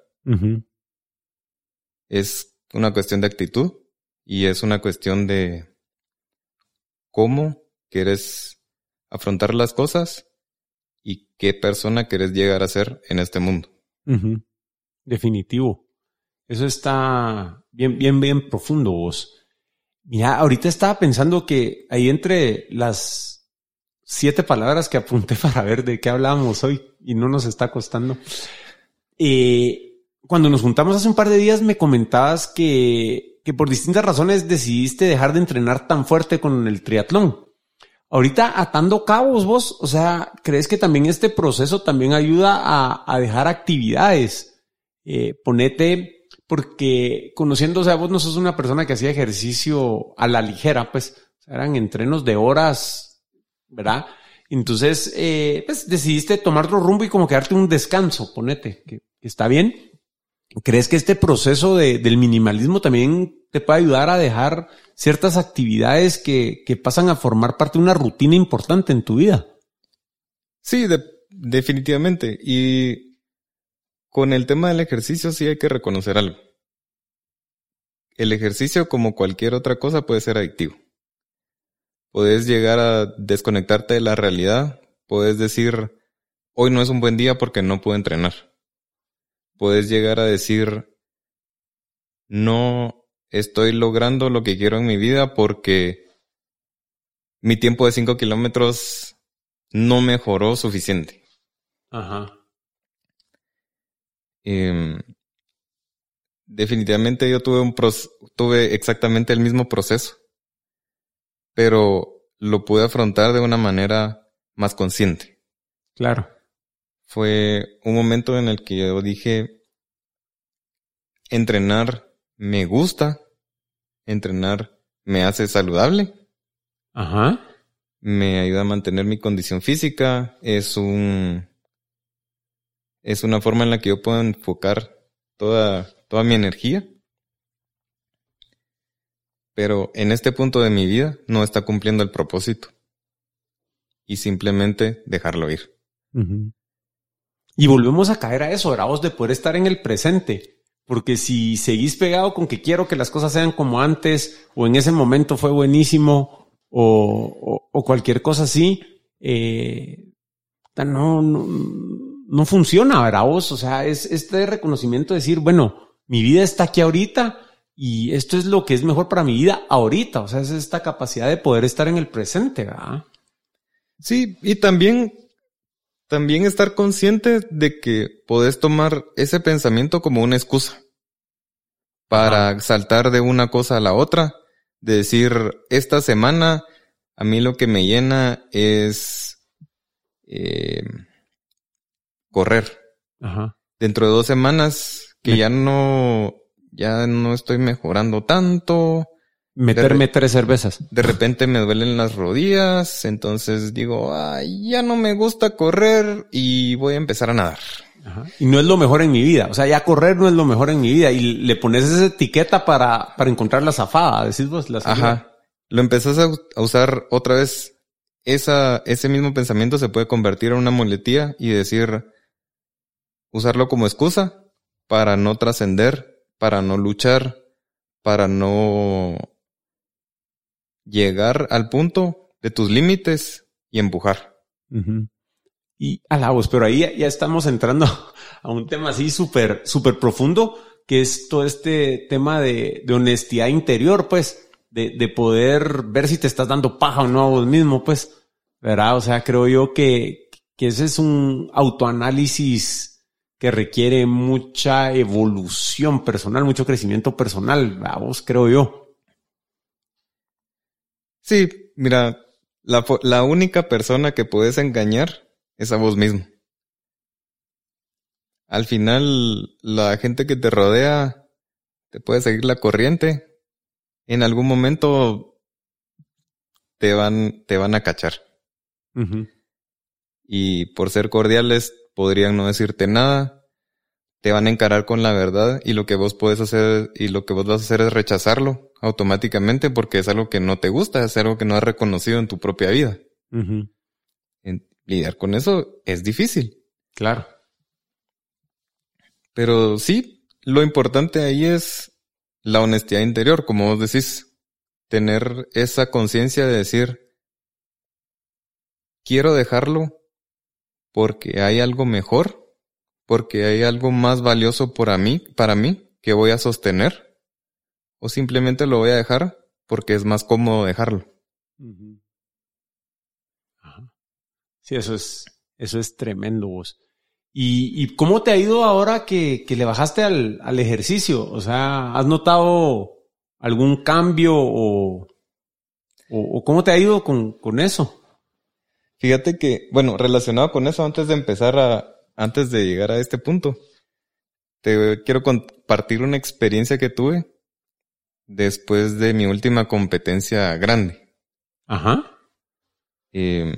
Es una cuestión de actitud y es una cuestión de cómo quieres afrontar las cosas y qué persona quieres llegar a ser en este mundo. Definitivo. Eso está bien, bien, bien profundo vos. Mira, ahorita estaba pensando que ahí entre las siete palabras que apunté para ver de qué hablábamos hoy y no nos está costando. Eh, cuando nos juntamos hace un par de días me comentabas que, que por distintas razones decidiste dejar de entrenar tan fuerte con el triatlón. Ahorita atando cabos vos, o sea, ¿crees que también este proceso también ayuda a, dejar actividades? Eh, ponete, porque conociendo, o sea, vos no sos una persona que hacía ejercicio a la ligera, pues eran entrenos de horas, ¿verdad? Entonces, eh, pues decidiste tomar otro rumbo y como quedarte un descanso, ponete, que, está bien. ¿Crees que este proceso del minimalismo también te puede ayudar a dejar ciertas actividades que, que pasan a formar parte de una rutina importante en tu vida. Sí, definitivamente. Y con el tema del ejercicio sí hay que reconocer algo. El ejercicio, como cualquier otra cosa, puede ser adictivo. Puedes llegar a desconectarte de la realidad. Puedes decir, hoy no es un buen día porque no puedo entrenar. Puedes llegar a decir, no estoy logrando lo que quiero en mi vida porque mi tiempo de 5 kilómetros no mejoró suficiente. Ajá. Em, definitivamente yo tuve un tuve exactamente el mismo proceso. pero lo pude afrontar de una manera más consciente. Claro. Fue un momento en el que yo dije, entrenar me gusta, entrenar me hace saludable. Ajá. Me ayuda a mantener mi condición física, es un es una forma en la que yo puedo enfocar toda, toda mi energía. Pero en este punto de mi vida no está cumpliendo el propósito. Y simplemente dejarlo ir. Y volvemos a caer a eso, vos de poder estar en el presente. Porque si seguís pegado con que quiero que las cosas sean como antes, o en ese momento fue buenísimo, o, cualquier cosa así, eh, no, no, no funciona, ¿verdad vos? O sea, es este reconocimiento de decir, bueno, mi vida está aquí ahorita y esto es lo que es mejor para mi vida ahorita. O sea, es esta capacidad de poder estar en el presente, ¿verdad? Sí, y también, también estar consciente de que podés tomar ese pensamiento como una excusa para saltar de una cosa a la otra, de decir, esta semana a mí lo que me llena es... Eh, correr. Ajá. Dentro de dos semanas que ya no, ya no estoy mejorando tanto. Meterme tres cervezas. De repente me duelen las rodillas, entonces digo, ay, ya no me gusta correr y voy a empezar a nadar. Ajá. Y no es lo mejor en mi vida. O sea, ya correr no es lo mejor en mi vida. Y le pones esa etiqueta para, para encontrar la zafada, decís vos la Ajá. Lo empezás a, a, usar otra vez. Esa, ese mismo pensamiento se puede convertir en una muletía y decir, usarlo como excusa para no trascender, para no luchar, para no llegar al punto de tus límites y empujar. Y alabos, pero ahí ya estamos entrando a un tema así súper, súper profundo, que es todo este tema de, honestidad interior, pues, de, de, poder ver si te estás dando paja o no a vos mismo, pues, ¿verdad? O sea, creo yo que, que ese es un autoanálisis que requiere mucha evolución personal, mucho crecimiento personal, vamos, creo yo. Sí, mira, la, la única persona que puedes engañar es a vos mismo. Al final, la gente que te rodea te puede seguir la corriente. En algún momento te van, te van a cachar. Y por ser cordiales, podrían no decirte nada, te van a encarar con la verdad y lo que vos puedes hacer y lo que vos vas a hacer es rechazarlo automáticamente porque es algo que no te gusta, es algo que no has reconocido en tu propia vida. lidiar con eso es difícil. Claro. Pero sí, lo importante ahí es la honestidad interior, como vos decís, tener esa conciencia de decir, quiero dejarlo porque hay algo mejor, porque hay algo más valioso para mí, para mí que voy a sostener, o simplemente lo voy a dejar porque es más cómodo dejarlo. Sí, eso es, eso es tremendo vos. ¿Y, ¿Y, cómo te ha ido ahora que, que le bajaste al, al, ejercicio? O sea, ¿has notado algún cambio o, o, o cómo te ha ido con, con eso? Fíjate que, bueno, relacionado con eso, antes de empezar a, antes de llegar a este punto, te quiero compartir una experiencia que tuve después de mi última competencia grande. Ajá. Em,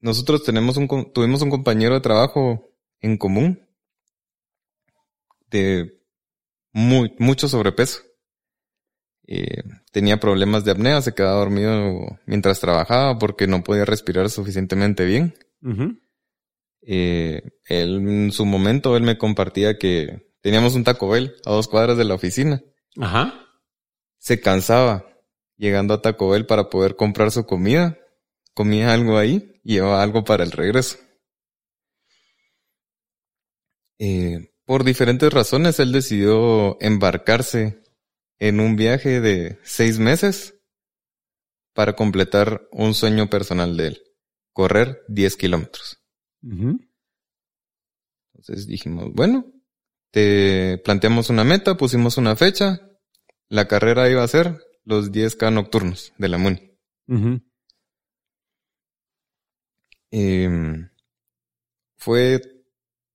nosotros tenemos un, tuvimos un compañero de trabajo en común de muy, mucho sobrepeso. Eh, tenía problemas de apnea, se quedaba dormido mientras trabajaba porque no podía respirar suficientemente bien. Eh, él, en su momento, él me compartía que teníamos un Taco Bell a dos cuadras de la oficina. Ajá. Se cansaba llegando a Taco Bell para poder comprar su comida. Comía algo ahí y llevaba algo para el regreso. Eh, por diferentes razones, él decidió embarcarse en un viaje de seis meses para completar un sueño personal de él, correr 10 kilómetros. Entonces dijimos, bueno, te planteamos una meta, pusimos una fecha, la carrera iba a ser los 10K nocturnos de la MUNI. Em, fue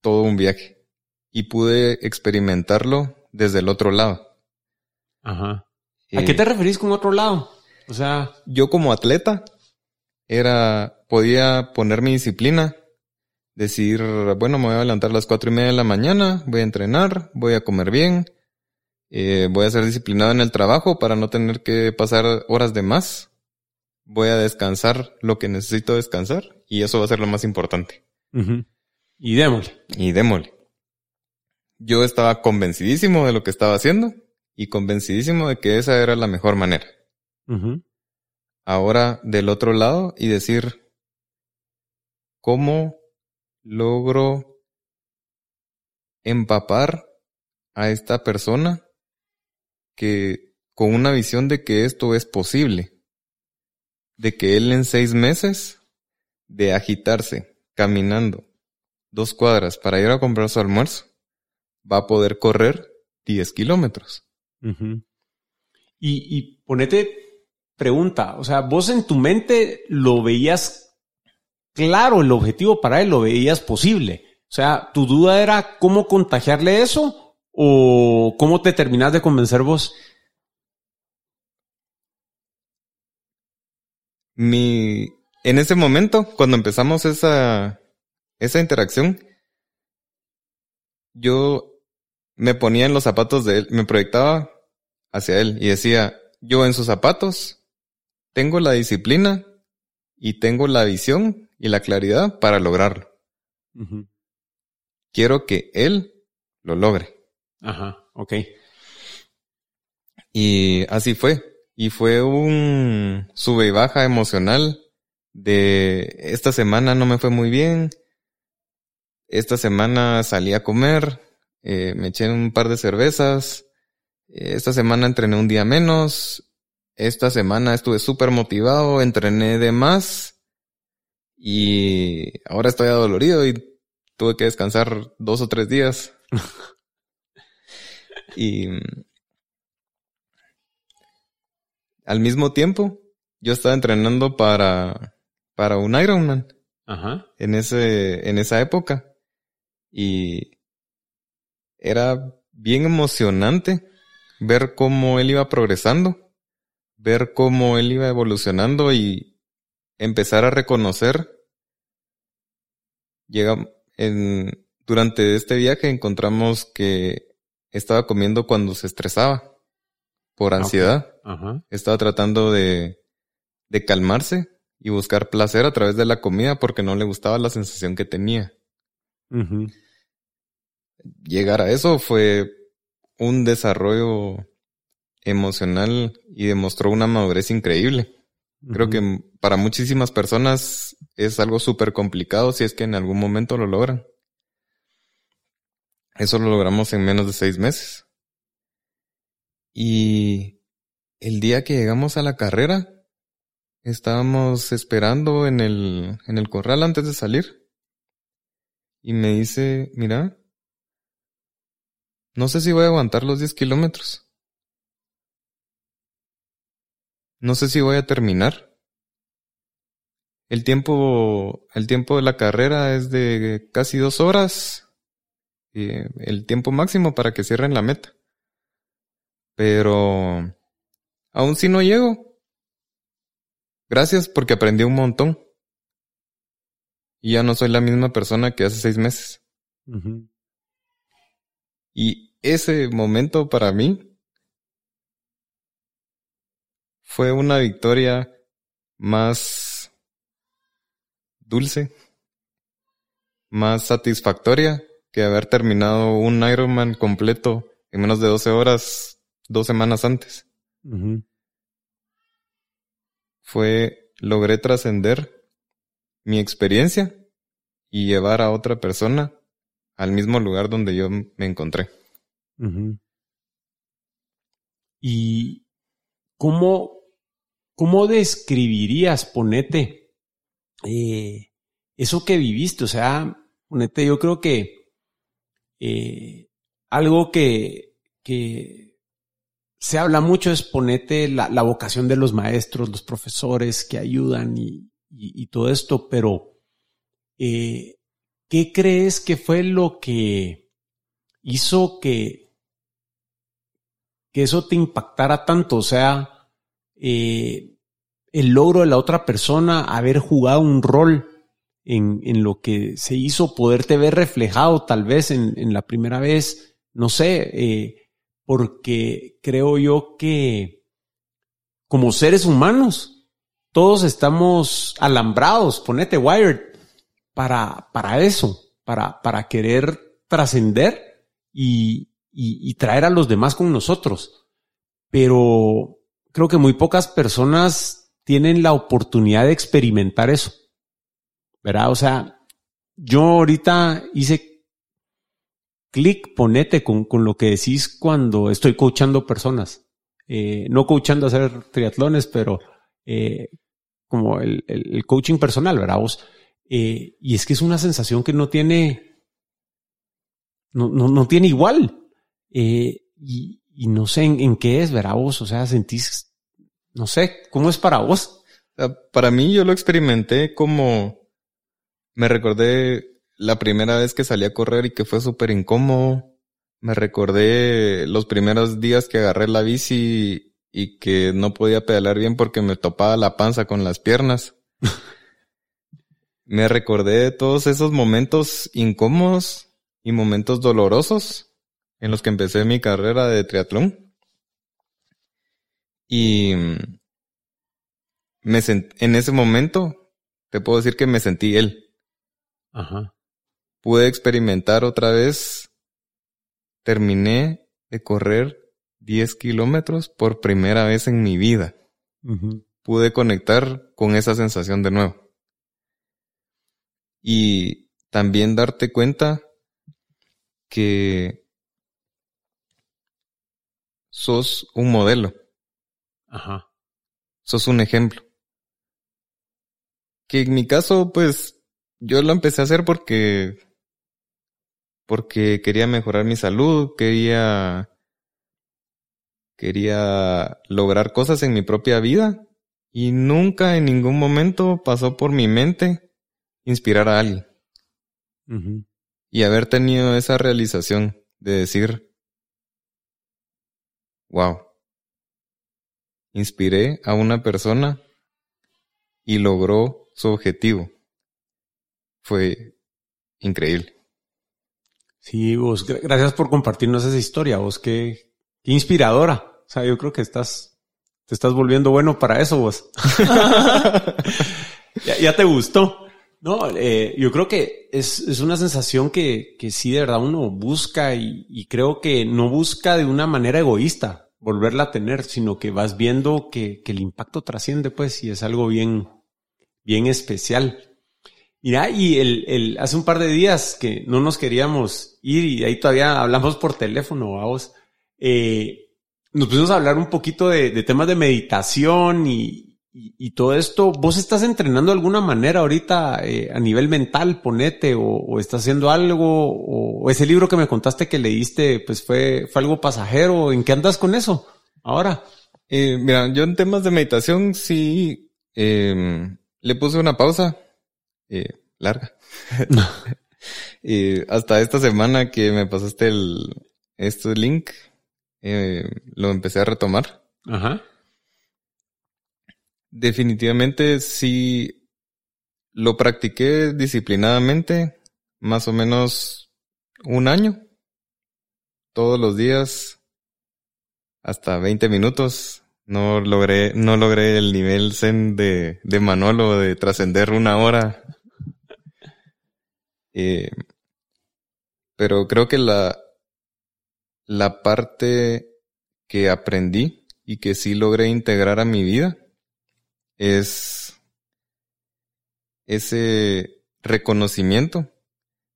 todo un viaje y pude experimentarlo desde el otro lado. Ajá. ¿A qué te referís con otro lado? O sea, yo como atleta era, podía poner mi disciplina, decir, bueno, me voy a levantar a las cuatro y media de la mañana, voy a entrenar, voy a comer bien, eh, voy a ser disciplinado en el trabajo para no tener que pasar horas de más, voy a descansar lo que necesito descansar y eso va a ser lo más importante. Y démosle. Y démosle. Yo estaba convencidísimo de lo que estaba haciendo y convencidísimo de que esa era la mejor manera. Ahora del otro lado y decir, ¿cómo logro empapar a esta persona que con una visión de que esto es posible? De que él en seis meses de agitarse, caminando dos cuadras para ir a comprar su almuerzo, va a poder correr 10 kilómetros. y, y ponete pregunta, o sea, vos en tu mente lo veías claro, el objetivo para él lo veías posible. O sea, ¿tu duda era cómo contagiarle eso o cómo te terminás de convencer vos? Mi, en ese momento, cuando empezamos esa, esa interacción, yo me ponía en los zapatos de él, me proyectaba hacia él y decía, yo en sus zapatos tengo la disciplina y tengo la visión y la claridad para lograrlo. Quiero que él lo logre. Ajá, ok. Y así fue. Y fue un sube y baja emocional de esta semana no me fue muy bien. Esta semana salí a comer, eh, me eché un par de cervezas. Esta semana entrené un día menos. Esta semana estuve súper motivado, entrené de más. Y ahora estoy adolorido y tuve que descansar dos o tres días. y al mismo tiempo, yo estaba entrenando para para un Ironman. Ajá. En ese, en esa época. Y era bien emocionante ver cómo él iba progresando, ver cómo él iba evolucionando y empezar a reconocer. Llega, en, durante este viaje encontramos que estaba comiendo cuando se estresaba por ansiedad. Ajá. Estaba tratando de, de calmarse y buscar placer a través de la comida porque no le gustaba la sensación que tenía. Llegar a eso fue un desarrollo emocional y demostró una madurez increíble. Creo que para muchísimas personas es algo súper complicado si es que en algún momento lo logran. Eso lo logramos en menos de seis meses. Y el día que llegamos a la carrera, Estábamos esperando en el, en el corral antes de salir. Y me dice, mira, no sé si voy a aguantar los 10 kilómetros. No sé si voy a terminar. El tiempo, el tiempo de la carrera es de casi dos horas. Y el tiempo máximo para que cierren la meta. Pero aún si no llego, Gracias porque aprendí un montón. Y ya no soy la misma persona que hace seis meses. Y ese momento para mí fue una victoria más dulce, más satisfactoria que haber terminado un Ironman completo en menos de 12 horas dos semanas antes fue logré trascender mi experiencia y llevar a otra persona al mismo lugar donde yo me encontré. ¿Y cómo, cómo describirías, ponete, eh, eso que viviste? O sea, ponete, yo creo que eh, algo que, que se habla mucho, es ponete la, vocación de los maestros, los profesores que ayudan y, todo esto, pero eh, ¿qué crees que fue lo que hizo que, que eso te impactara tanto? O sea, eh, el logro de la otra persona, haber jugado un rol en, en, lo que se hizo, poderte ver reflejado tal vez en, en la primera vez, no sé, eh, porque creo yo que como seres humanos, todos estamos alambrados, ponete wired, para, para eso, para, para querer trascender y, y, y traer a los demás con nosotros. Pero creo que muy pocas personas tienen la oportunidad de experimentar eso. ¿Verdad? O sea, yo ahorita hice clic, ponete con, con lo que decís cuando estoy coachando personas. Eh, no coachando a hacer triatlones, pero eh, como el, el, coaching personal, ¿verdad? Vos? Eh, y es que es una sensación que no tiene, no, no, no tiene igual. y, y, no sé en, qué es, ¿verdad? Vos? O sea, sentís, no sé, ¿cómo es para vos? Para mí yo lo experimenté como me recordé la primera vez que salí a correr y que fue súper incómodo. Me recordé los primeros días que agarré la bici y que no podía pedalar bien porque me topaba la panza con las piernas. me recordé de todos esos momentos incómodos y momentos dolorosos en los que empecé mi carrera de triatlón. Y me en ese momento te puedo decir que me sentí él. Ajá. Pude experimentar otra vez. Terminé de correr 10 kilómetros por primera vez en mi vida. Pude conectar con esa sensación de nuevo. Y también darte cuenta que sos un modelo. Ajá. Sos un ejemplo. Que en mi caso, pues, yo lo empecé a hacer porque porque quería mejorar mi salud, quería quería lograr cosas en mi propia vida y nunca en ningún momento pasó por mi mente inspirar a alguien. Y haber tenido esa realización de decir, wow, inspiré a una persona y logró su objetivo fue increíble. Sí, vos, gracias por compartirnos esa historia, vos, qué, qué inspiradora. O sea, yo creo que estás, te estás volviendo bueno para eso, vos. ya, te gustó. No, eh, yo creo que es, es una sensación que, que sí de verdad uno busca y, y, creo que no busca de una manera egoísta volverla a tener, sino que vas viendo que, que el impacto trasciende, pues, y es algo bien, bien especial. Mira, y el, el, hace un par de días que no nos queríamos ir y ahí todavía hablamos por teléfono, vamos. Eh, nos pusimos a hablar un poquito de, temas de meditación y, y, todo esto. ¿Vos estás entrenando de alguna manera ahorita eh, a nivel mental, ponete, o, o, estás haciendo algo, o, ese libro que me contaste que leíste, pues fue, fue algo pasajero? ¿En qué andas con eso ahora? Eh, mira, yo en temas de meditación sí eh, le puse una pausa eh, larga. y hasta esta semana que me pasaste el este link, eh, lo empecé a retomar. Ajá. Definitivamente sí lo practiqué disciplinadamente, más o menos un año, todos los días, hasta 20 minutos. No logré, no logré el nivel zen de, de Manolo de trascender una hora eh, pero creo que la, la parte que aprendí y que sí logré integrar a mi vida es ese reconocimiento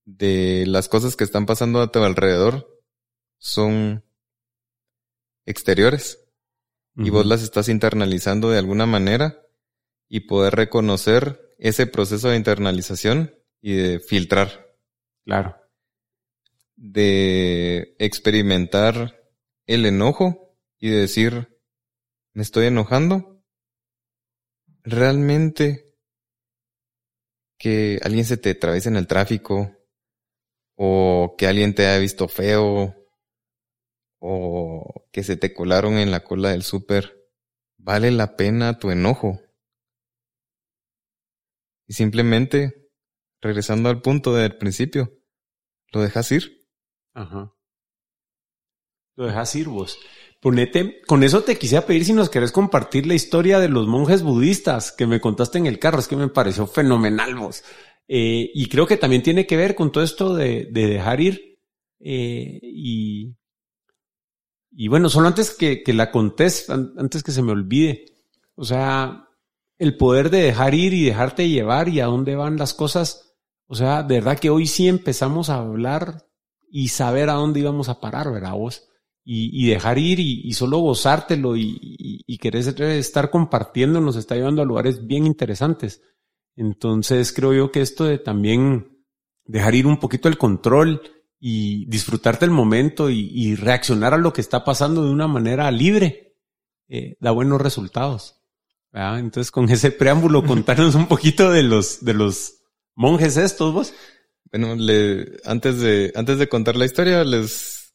de las cosas que están pasando a tu alrededor son exteriores. Y vos las estás internalizando de alguna manera y poder reconocer ese proceso de internalización y de filtrar. Claro. De experimentar el enojo y decir, me estoy enojando, realmente que alguien se te atraviese en el tráfico o que alguien te haya visto feo o que se te colaron en la cola del súper, vale la pena tu enojo. Y simplemente, regresando al punto del principio, lo dejas ir. Ajá. Lo dejas ir vos. Ponete, con eso te quisiera pedir si nos querés compartir la historia de los monjes budistas que me contaste en el carro. Es que me pareció fenomenal vos. Eh, y creo que también tiene que ver con todo esto de, dejar ir. Eh, y, y bueno, solo antes que, que la contés, antes que se me olvide. O sea, el poder de dejar ir y dejarte llevar y a dónde van las cosas. O sea, de verdad que hoy sí empezamos a hablar y saber a dónde íbamos a parar, ¿verdad vos? y, dejar ir y, solo gozártelo y, y, querer estar compartiendo nos está llevando a lugares bien interesantes. Entonces creo yo que esto de también dejar ir un poquito el control y disfrutarte el momento y, reaccionar a lo que está pasando de una manera libre eh, da buenos resultados. Entonces con ese preámbulo contarnos un poquito de los de los monjes estos vos. Bueno, le, antes de antes de contar la historia les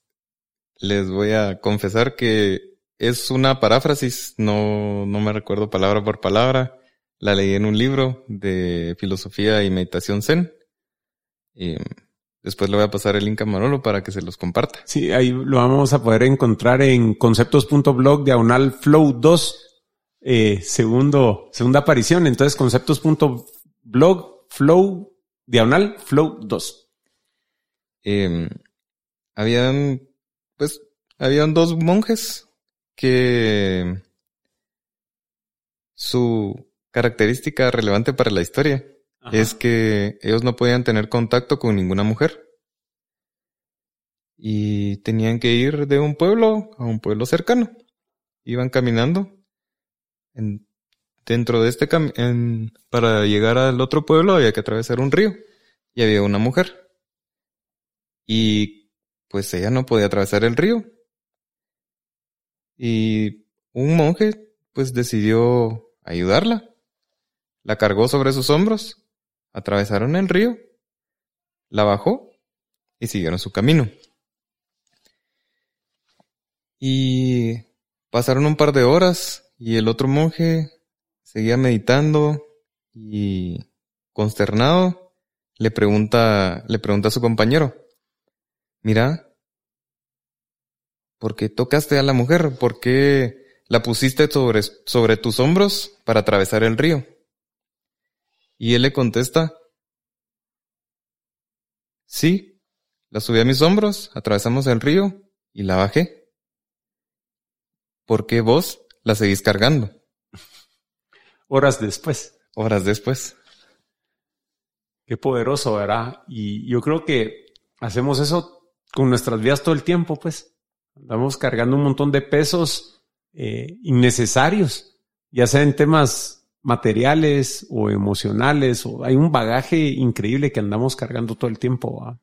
les voy a confesar que es una paráfrasis, no, no me recuerdo palabra por palabra. La leí en un libro de filosofía y meditación zen. Y después le voy a pasar el link a Manolo para que se los comparta. Sí, ahí lo vamos a poder encontrar en conceptos.blog diagonal flow 2, eh, segundo, segunda aparición. Entonces, conceptos.blog flow diagonal flow 2. Eh, habían pues habían dos monjes que su característica relevante para la historia es que ellos no podían tener contacto con ninguna mujer. Y tenían que ir de un pueblo a un pueblo cercano. Iban caminando. Dentro de este camino, para llegar al otro pueblo había que atravesar un río. Y había una mujer. Y pues ella no podía atravesar el río. Y un monje pues decidió ayudarla. La cargó sobre sus hombros, atravesaron el río, la bajó y siguieron su camino. Y pasaron un par de horas y el otro monje seguía meditando y consternado le pregunta, le pregunta a su compañero, mira, ¿por qué tocaste a la mujer? ¿Por qué la pusiste sobre, sobre tus hombros para atravesar el río? Y él le contesta, sí, la subí a mis hombros, atravesamos el río y la bajé. ¿Por qué vos la seguís cargando? Horas después. Horas después. Qué poderoso, ¿verdad? Y yo creo que hacemos eso con nuestras vidas todo el tiempo, pues. Andamos cargando un montón de pesos eh, innecesarios, ya sea en temas materiales o emocionales, o hay un bagaje increíble que andamos cargando todo el tiempo.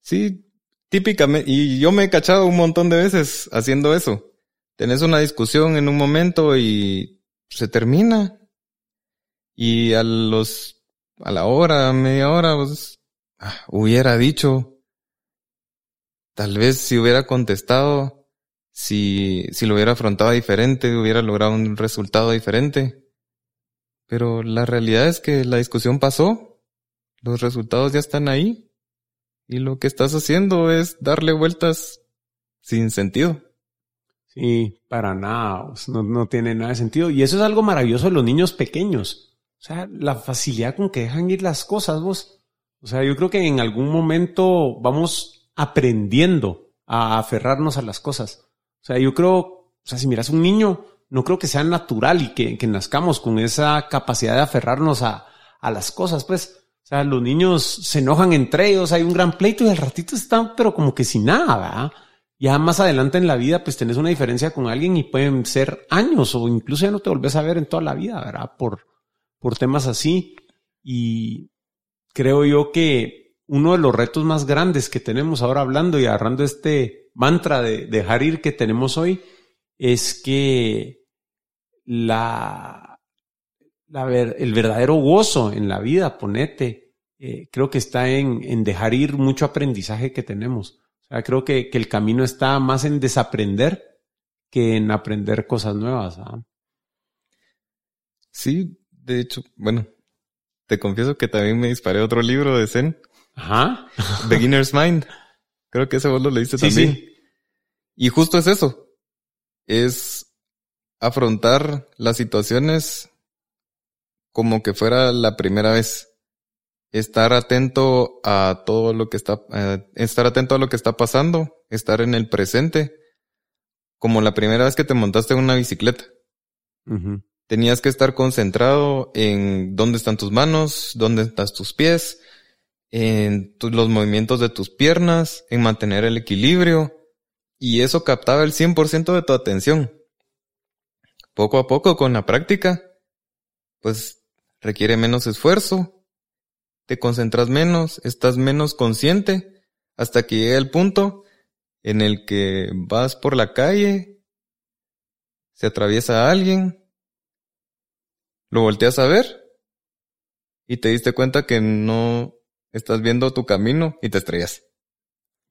Sí, típicamente, y yo me he cachado un montón de veces haciendo eso. Tenés una discusión en un momento y se termina. Y a los, a la hora, media hora, pues, ah, hubiera dicho, Tal vez si hubiera contestado, si, si lo hubiera afrontado diferente, hubiera logrado un resultado diferente. Pero la realidad es que la discusión pasó, los resultados ya están ahí, y lo que estás haciendo es darle vueltas sin sentido. Sí, para nada, no, no tiene nada de sentido. Y eso es algo maravilloso de los niños pequeños. O sea, la facilidad con que dejan ir las cosas, vos. O sea, yo creo que en algún momento vamos aprendiendo a aferrarnos a las cosas. O sea, yo creo, o sea, si miras un niño, no creo que sea natural y que, que nazcamos con esa capacidad de aferrarnos a, a las cosas, pues. O sea, los niños se enojan entre ellos, hay un gran pleito y al ratito están, pero como que sin nada, ¿verdad? Ya más adelante en la vida, pues tenés una diferencia con alguien y pueden ser años o incluso ya no te volvés a ver en toda la vida, ¿verdad? Por, por temas así. Y creo yo que uno de los retos más grandes que tenemos ahora hablando y agarrando este mantra de dejar ir que tenemos hoy es que la, el verdadero gozo en la vida, ponete, eh, creo que está en, en, dejar ir mucho aprendizaje que tenemos. O sea, creo que, que el camino está más en desaprender que en aprender cosas nuevas. ¿ah? Sí, de hecho, bueno, te confieso que también me disparé otro libro de Zen. Ajá. Beginner's Mind. Creo que ese vos lo leíste también. Y justo es eso. Es afrontar las situaciones como que fuera la primera vez. Estar atento a todo lo que está, eh, estar atento a lo que está pasando, estar en el presente, como la primera vez que te montaste en una bicicleta. Tenías que estar concentrado en dónde están tus manos, dónde están tus pies, en los movimientos de tus piernas, en mantener el equilibrio, y eso captaba el 100% de tu atención. Poco a poco, con la práctica, pues requiere menos esfuerzo, te concentras menos, estás menos consciente, hasta que llega el punto en el que vas por la calle, se atraviesa alguien, lo volteas a ver y te diste cuenta que no estás viendo tu camino y te estrellas.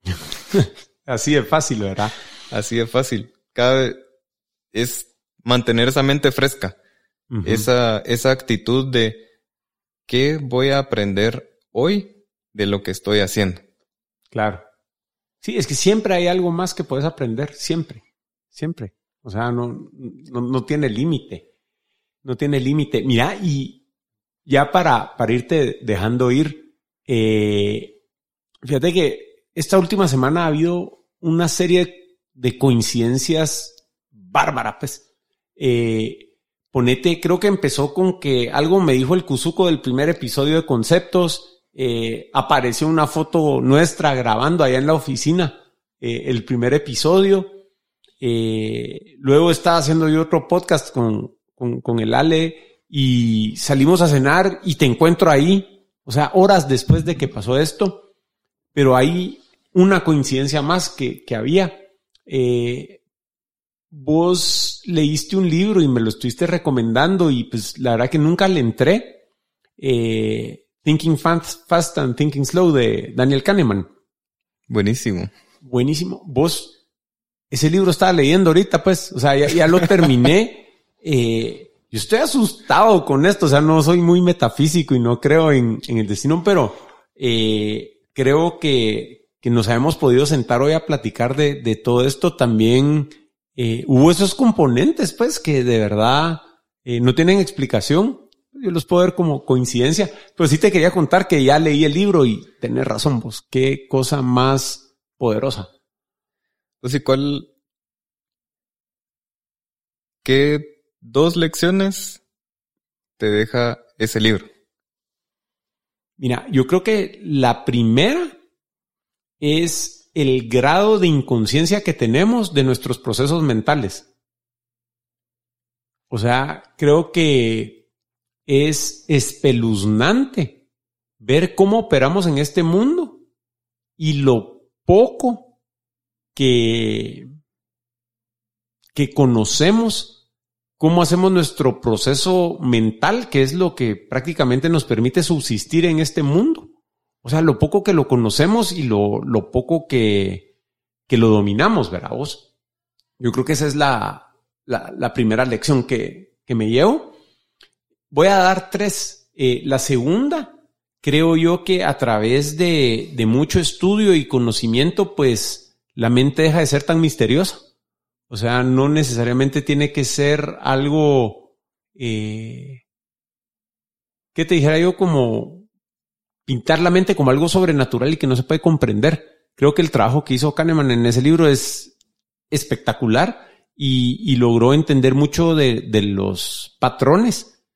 Así de fácil, ¿verdad? Así de fácil. Cada es mantener esa mente fresca, esa, esa actitud de qué voy a aprender hoy de lo que estoy haciendo. Claro. Sí, es que siempre hay algo más que puedes aprender, siempre, siempre. O sea, no, no, tiene límite. No tiene límite. Mira, y ya para, irte dejando ir, eh, fíjate que esta última semana ha habido una serie de coincidencias bárbaras, pues. Eh, creo que empezó con que algo me dijo el Cuzuco del primer episodio de Conceptos, eh, apareció una foto nuestra grabando allá en la oficina eh, el primer episodio. Eh, luego estaba haciendo yo otro podcast con, con, con, el Ale y salimos a cenar y te encuentro ahí, o sea, horas después de que pasó esto, pero hay una coincidencia más que, que había. Vos leíste un libro y me lo estuviste recomendando y pues la verdad que nunca le entré. Eh, Thinking Fast, and Thinking Slow de Daniel Kahneman. Buenísimo. Buenísimo. Vos, ese libro estaba leyendo ahorita, pues, o sea, ya, lo terminé. eh, yo estoy asustado con esto, o sea, no soy muy metafísico y no creo en, el destino, pero eh, creo que, que, nos habíamos podido sentar hoy a platicar de, de todo esto. También eh, hubo esos componentes, pues, que de verdad eh, no tienen explicación yo los puedo ver como coincidencia, pero sí te quería contar que ya leí el libro y tenés razón vos, qué cosa más poderosa. Y cuál, qué dos lecciones te deja ese libro. Mira, yo creo que la primera es el grado de inconsciencia que tenemos de nuestros procesos mentales. O sea, creo que es espeluznante ver cómo operamos en este mundo y lo poco que, conocemos, cómo hacemos nuestro proceso mental, que es lo que prácticamente nos permite subsistir en este mundo. O sea, lo poco que lo conocemos y lo, lo poco que, que lo dominamos, ¿verdad vos? Yo creo que esa es la, la, primera lección que, que me llevo. Voy a dar tres. Eh, la segunda, creo yo que a través de, de, mucho estudio y conocimiento, pues la mente deja de ser tan misteriosa. O sea, no necesariamente tiene que ser algo, eh, ¿qué te dijera yo? Como pintar la mente como algo sobrenatural y que no se puede comprender. Creo que el trabajo que hizo Kahneman en ese libro es espectacular y, logró entender mucho de, de los patrones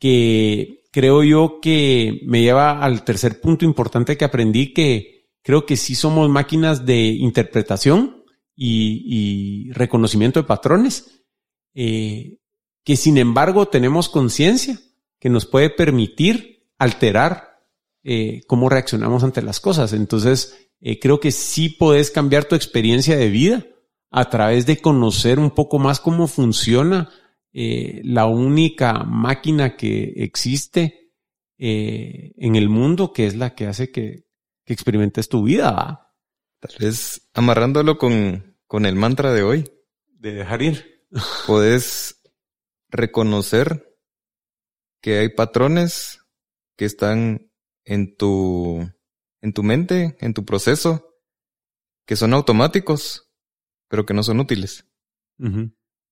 que creo yo que me lleva al tercer punto importante que aprendí, que creo que sí somos máquinas de interpretación y, reconocimiento de patrones, eh, que sin embargo tenemos conciencia que nos puede permitir alterar eh, cómo reaccionamos ante las cosas. Entonces, eh, creo que sí podés cambiar tu experiencia de vida a través de conocer un poco más cómo funciona eh, la única máquina que existe eh, en el mundo, que es la que hace que, que experimentes tu vida. Tal vez amarrándolo con, con el mantra de hoy. De dejar ir. Puedes reconocer que hay patrones que están en tu, en tu mente, en tu proceso, que son automáticos, pero que no son útiles.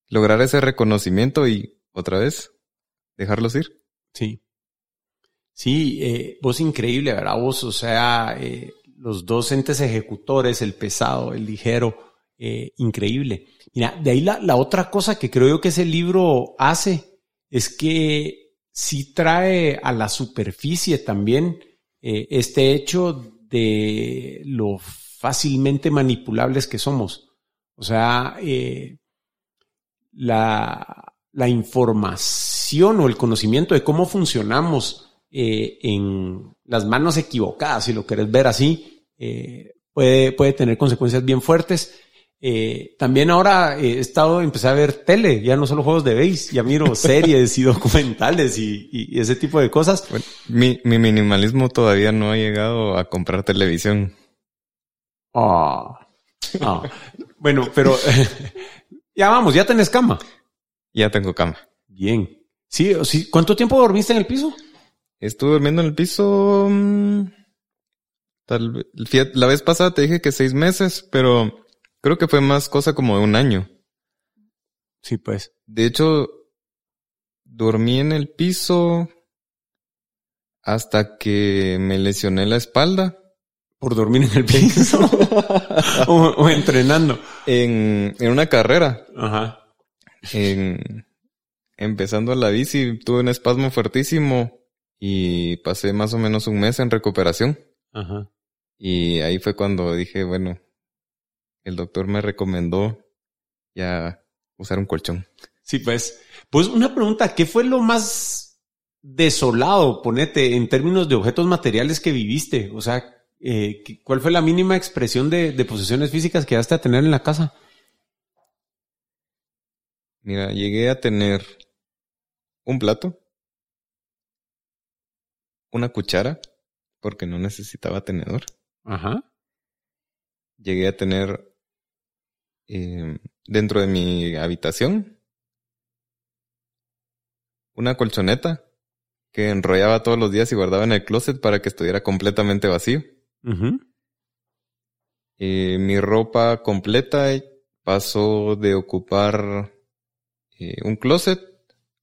Lograr ese reconocimiento y otra vez dejarlos ir. Sí. Sí, eh, vos increíble, ¿verdad? Vos, o sea, eh, los dos entes ejecutores, el pesado, el ligero, eh, increíble. Mira, de ahí la, la, otra cosa que creo yo que ese libro hace es que sí trae a la superficie también eh, este hecho de lo fácilmente manipulables que somos. O sea, eh, la, información o el conocimiento de cómo funcionamos eh, en las manos equivocadas, si lo querés ver así, puede, puede tener consecuencias bien fuertes. Eh, también ahora he estado, empecé a ver tele, ya no solo juegos de base, ya miro series y documentales y, y, ese tipo de cosas. mi, mi, minimalismo todavía no ha llegado a comprar televisión. Ah, ah. bueno, pero ya vamos, ya tenés cama. Ya tengo cama. Bien. Sí, sí. ¿Cuánto tiempo dormiste en el piso? Estuve durmiendo en el piso. Mm, tal la vez pasada te dije que seis meses, pero Creo que fue más cosa como de un año. Sí, pues. De hecho, dormí en el piso hasta que me lesioné la espalda. Por dormir en el piso. o, entrenando. En, en una carrera. Ajá. En, empezando la bici, tuve un espasmo fuertísimo y pasé más o menos un mes en recuperación. Ajá. Y ahí fue cuando dije, bueno, el doctor me recomendó ya usar un colchón. Sí, pues. Pues una pregunta, ¿qué fue lo más desolado, ponete, en términos de objetos materiales que viviste? O sea, eh, ¿cuál fue la mínima expresión de, de posesiones físicas que llegaste a tener en la casa? Mira, llegué a tener un plato, una cuchara, porque no necesitaba tenedor. Ajá. Llegué a tener eh, dentro de mi habitación una colchoneta que enrollaba todos los días y guardaba en el closet para que estuviera completamente vacío. Eh, mi ropa completa pasó de ocupar eh, un closet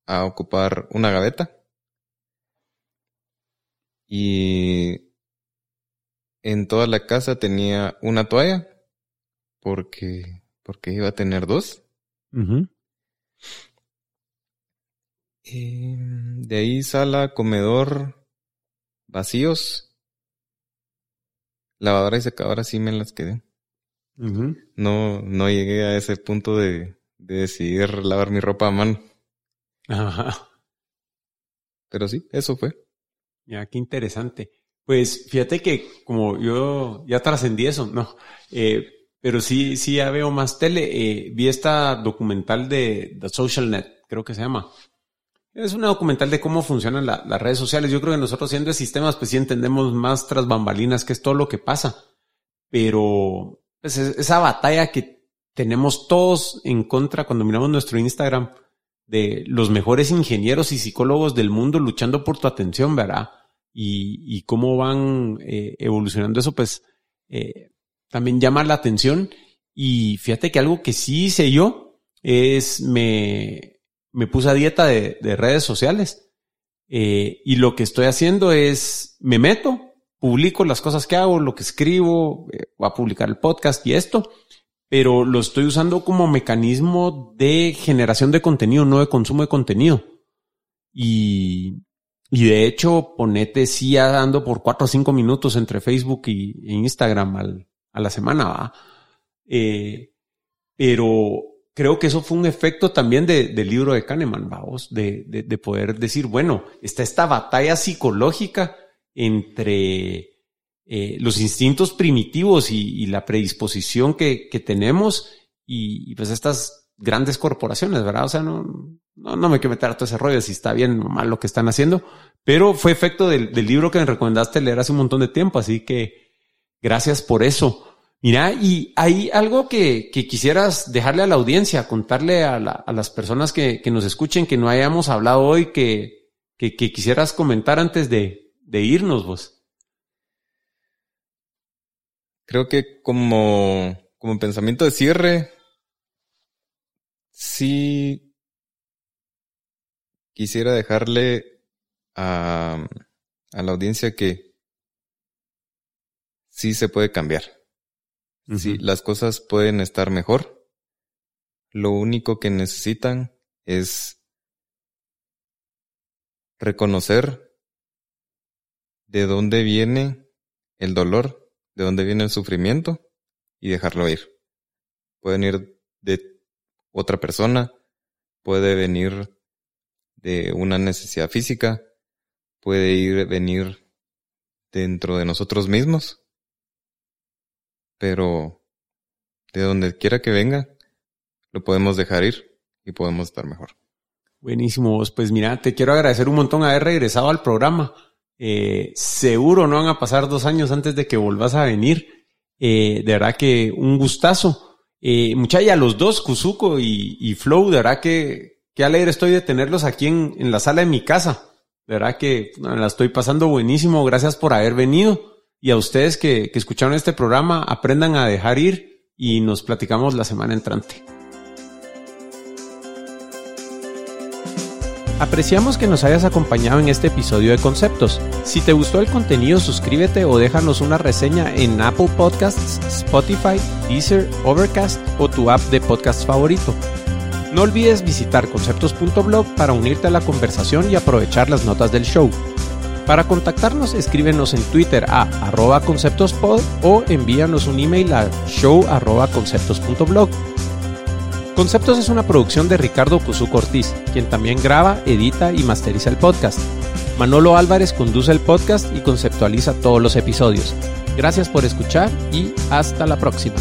a ocupar una gaveta. Y en toda la casa tenía una toalla porque porque iba a tener dos. De ahí sala, comedor, vacíos. Lavadora y secadora sí me las quedé. No, no llegué a ese punto de, de decidir lavar mi ropa a mano. Ajá. Pero sí, eso fue. Ya, qué interesante. Pues fíjate que como yo ya trascendí eso, ¿no? Eh, pero sí, sí ya veo más tele. Eh, vi esta documental de The Social Net, creo que se llama. Es una documental de cómo funcionan las redes sociales. Yo creo que nosotros siendo de sistemas, pues sí entendemos más tras bambalinas que es todo lo que pasa. Pero pues, esa batalla que tenemos todos en contra cuando miramos nuestro Instagram de los mejores ingenieros y psicólogos del mundo luchando por tu atención, ¿verdad? Y, cómo van eh, evolucionando eso, pues eh, también llama la atención. Y fíjate que algo que sí hice yo es me, me puse a dieta de, redes sociales. Eh, y lo que estoy haciendo es me meto, publico las cosas que hago, lo que escribo, eh, voy a publicar el podcast y esto, pero lo estoy usando como mecanismo de generación de contenido, no de consumo de contenido. Y, y de hecho, ponete sí dando por cuatro o cinco minutos entre Facebook y Instagram al, a la semana, ¿va? Eh, pero creo que eso fue un efecto también del libro de Kahneman, vamos, de, de, poder decir, bueno, está esta batalla psicológica entre eh, los instintos primitivos y, la predisposición que, tenemos y, pues estas grandes corporaciones, ¿verdad? O sea, no, no, no me quiero meter a todo ese rollo si está bien o mal lo que están haciendo, pero fue efecto del, del libro que me recomendaste leer hace un montón de tiempo, así que gracias por eso. Mira, y hay algo que, quisieras dejarle a la audiencia, contarle a, las personas que, nos escuchen que no hayamos hablado hoy, que, quisieras comentar antes de, irnos vos. Creo que como, pensamiento de cierre, sí quisiera dejarle a la audiencia que sí se puede cambiar. Sí, las cosas pueden estar mejor. Lo único que necesitan es reconocer de dónde viene el dolor de dónde viene el sufrimiento y dejarlo ir. Puede venir de otra persona, puede venir de una necesidad física, puede ir venir dentro de nosotros mismos, pero de donde quiera que venga, lo podemos dejar ir y podemos estar mejor. Buenísimo, pues mira, te quiero agradecer un montón haber regresado al programa. Eh, seguro no van a pasar dos años antes de que volvas a venir. Eh, de verdad que un gustazo. Eh, muchacha, los dos, Kuzuko y, Flow, de verdad que qué alegre estoy de tenerlos aquí en, en la sala de mi casa. De verdad que la estoy pasando buenísimo. Gracias por haber venido. Y a ustedes que, que escucharon este programa, aprendan a dejar ir y nos platicamos la semana entrante. Apreciamos que nos hayas acompañado en este episodio de Conceptos. Si te gustó el contenido, suscríbete o déjanos una reseña en Apple Podcasts, Spotify, Deezer, Overcast o tu app de podcast favorito. No olvides visitar conceptos.blog para unirte a la conversación y aprovechar las notas del show. Para contactarnos, escríbenos en Twitter a arroba conceptospod o envíanos un email a show conceptos.blog. Conceptos es una producción de Ricardo Cusú Ortiz, quien también graba, edita y masteriza el podcast. Manolo Álvarez conduce el podcast y conceptualiza todos los episodios. Gracias por escuchar y hasta la próxima.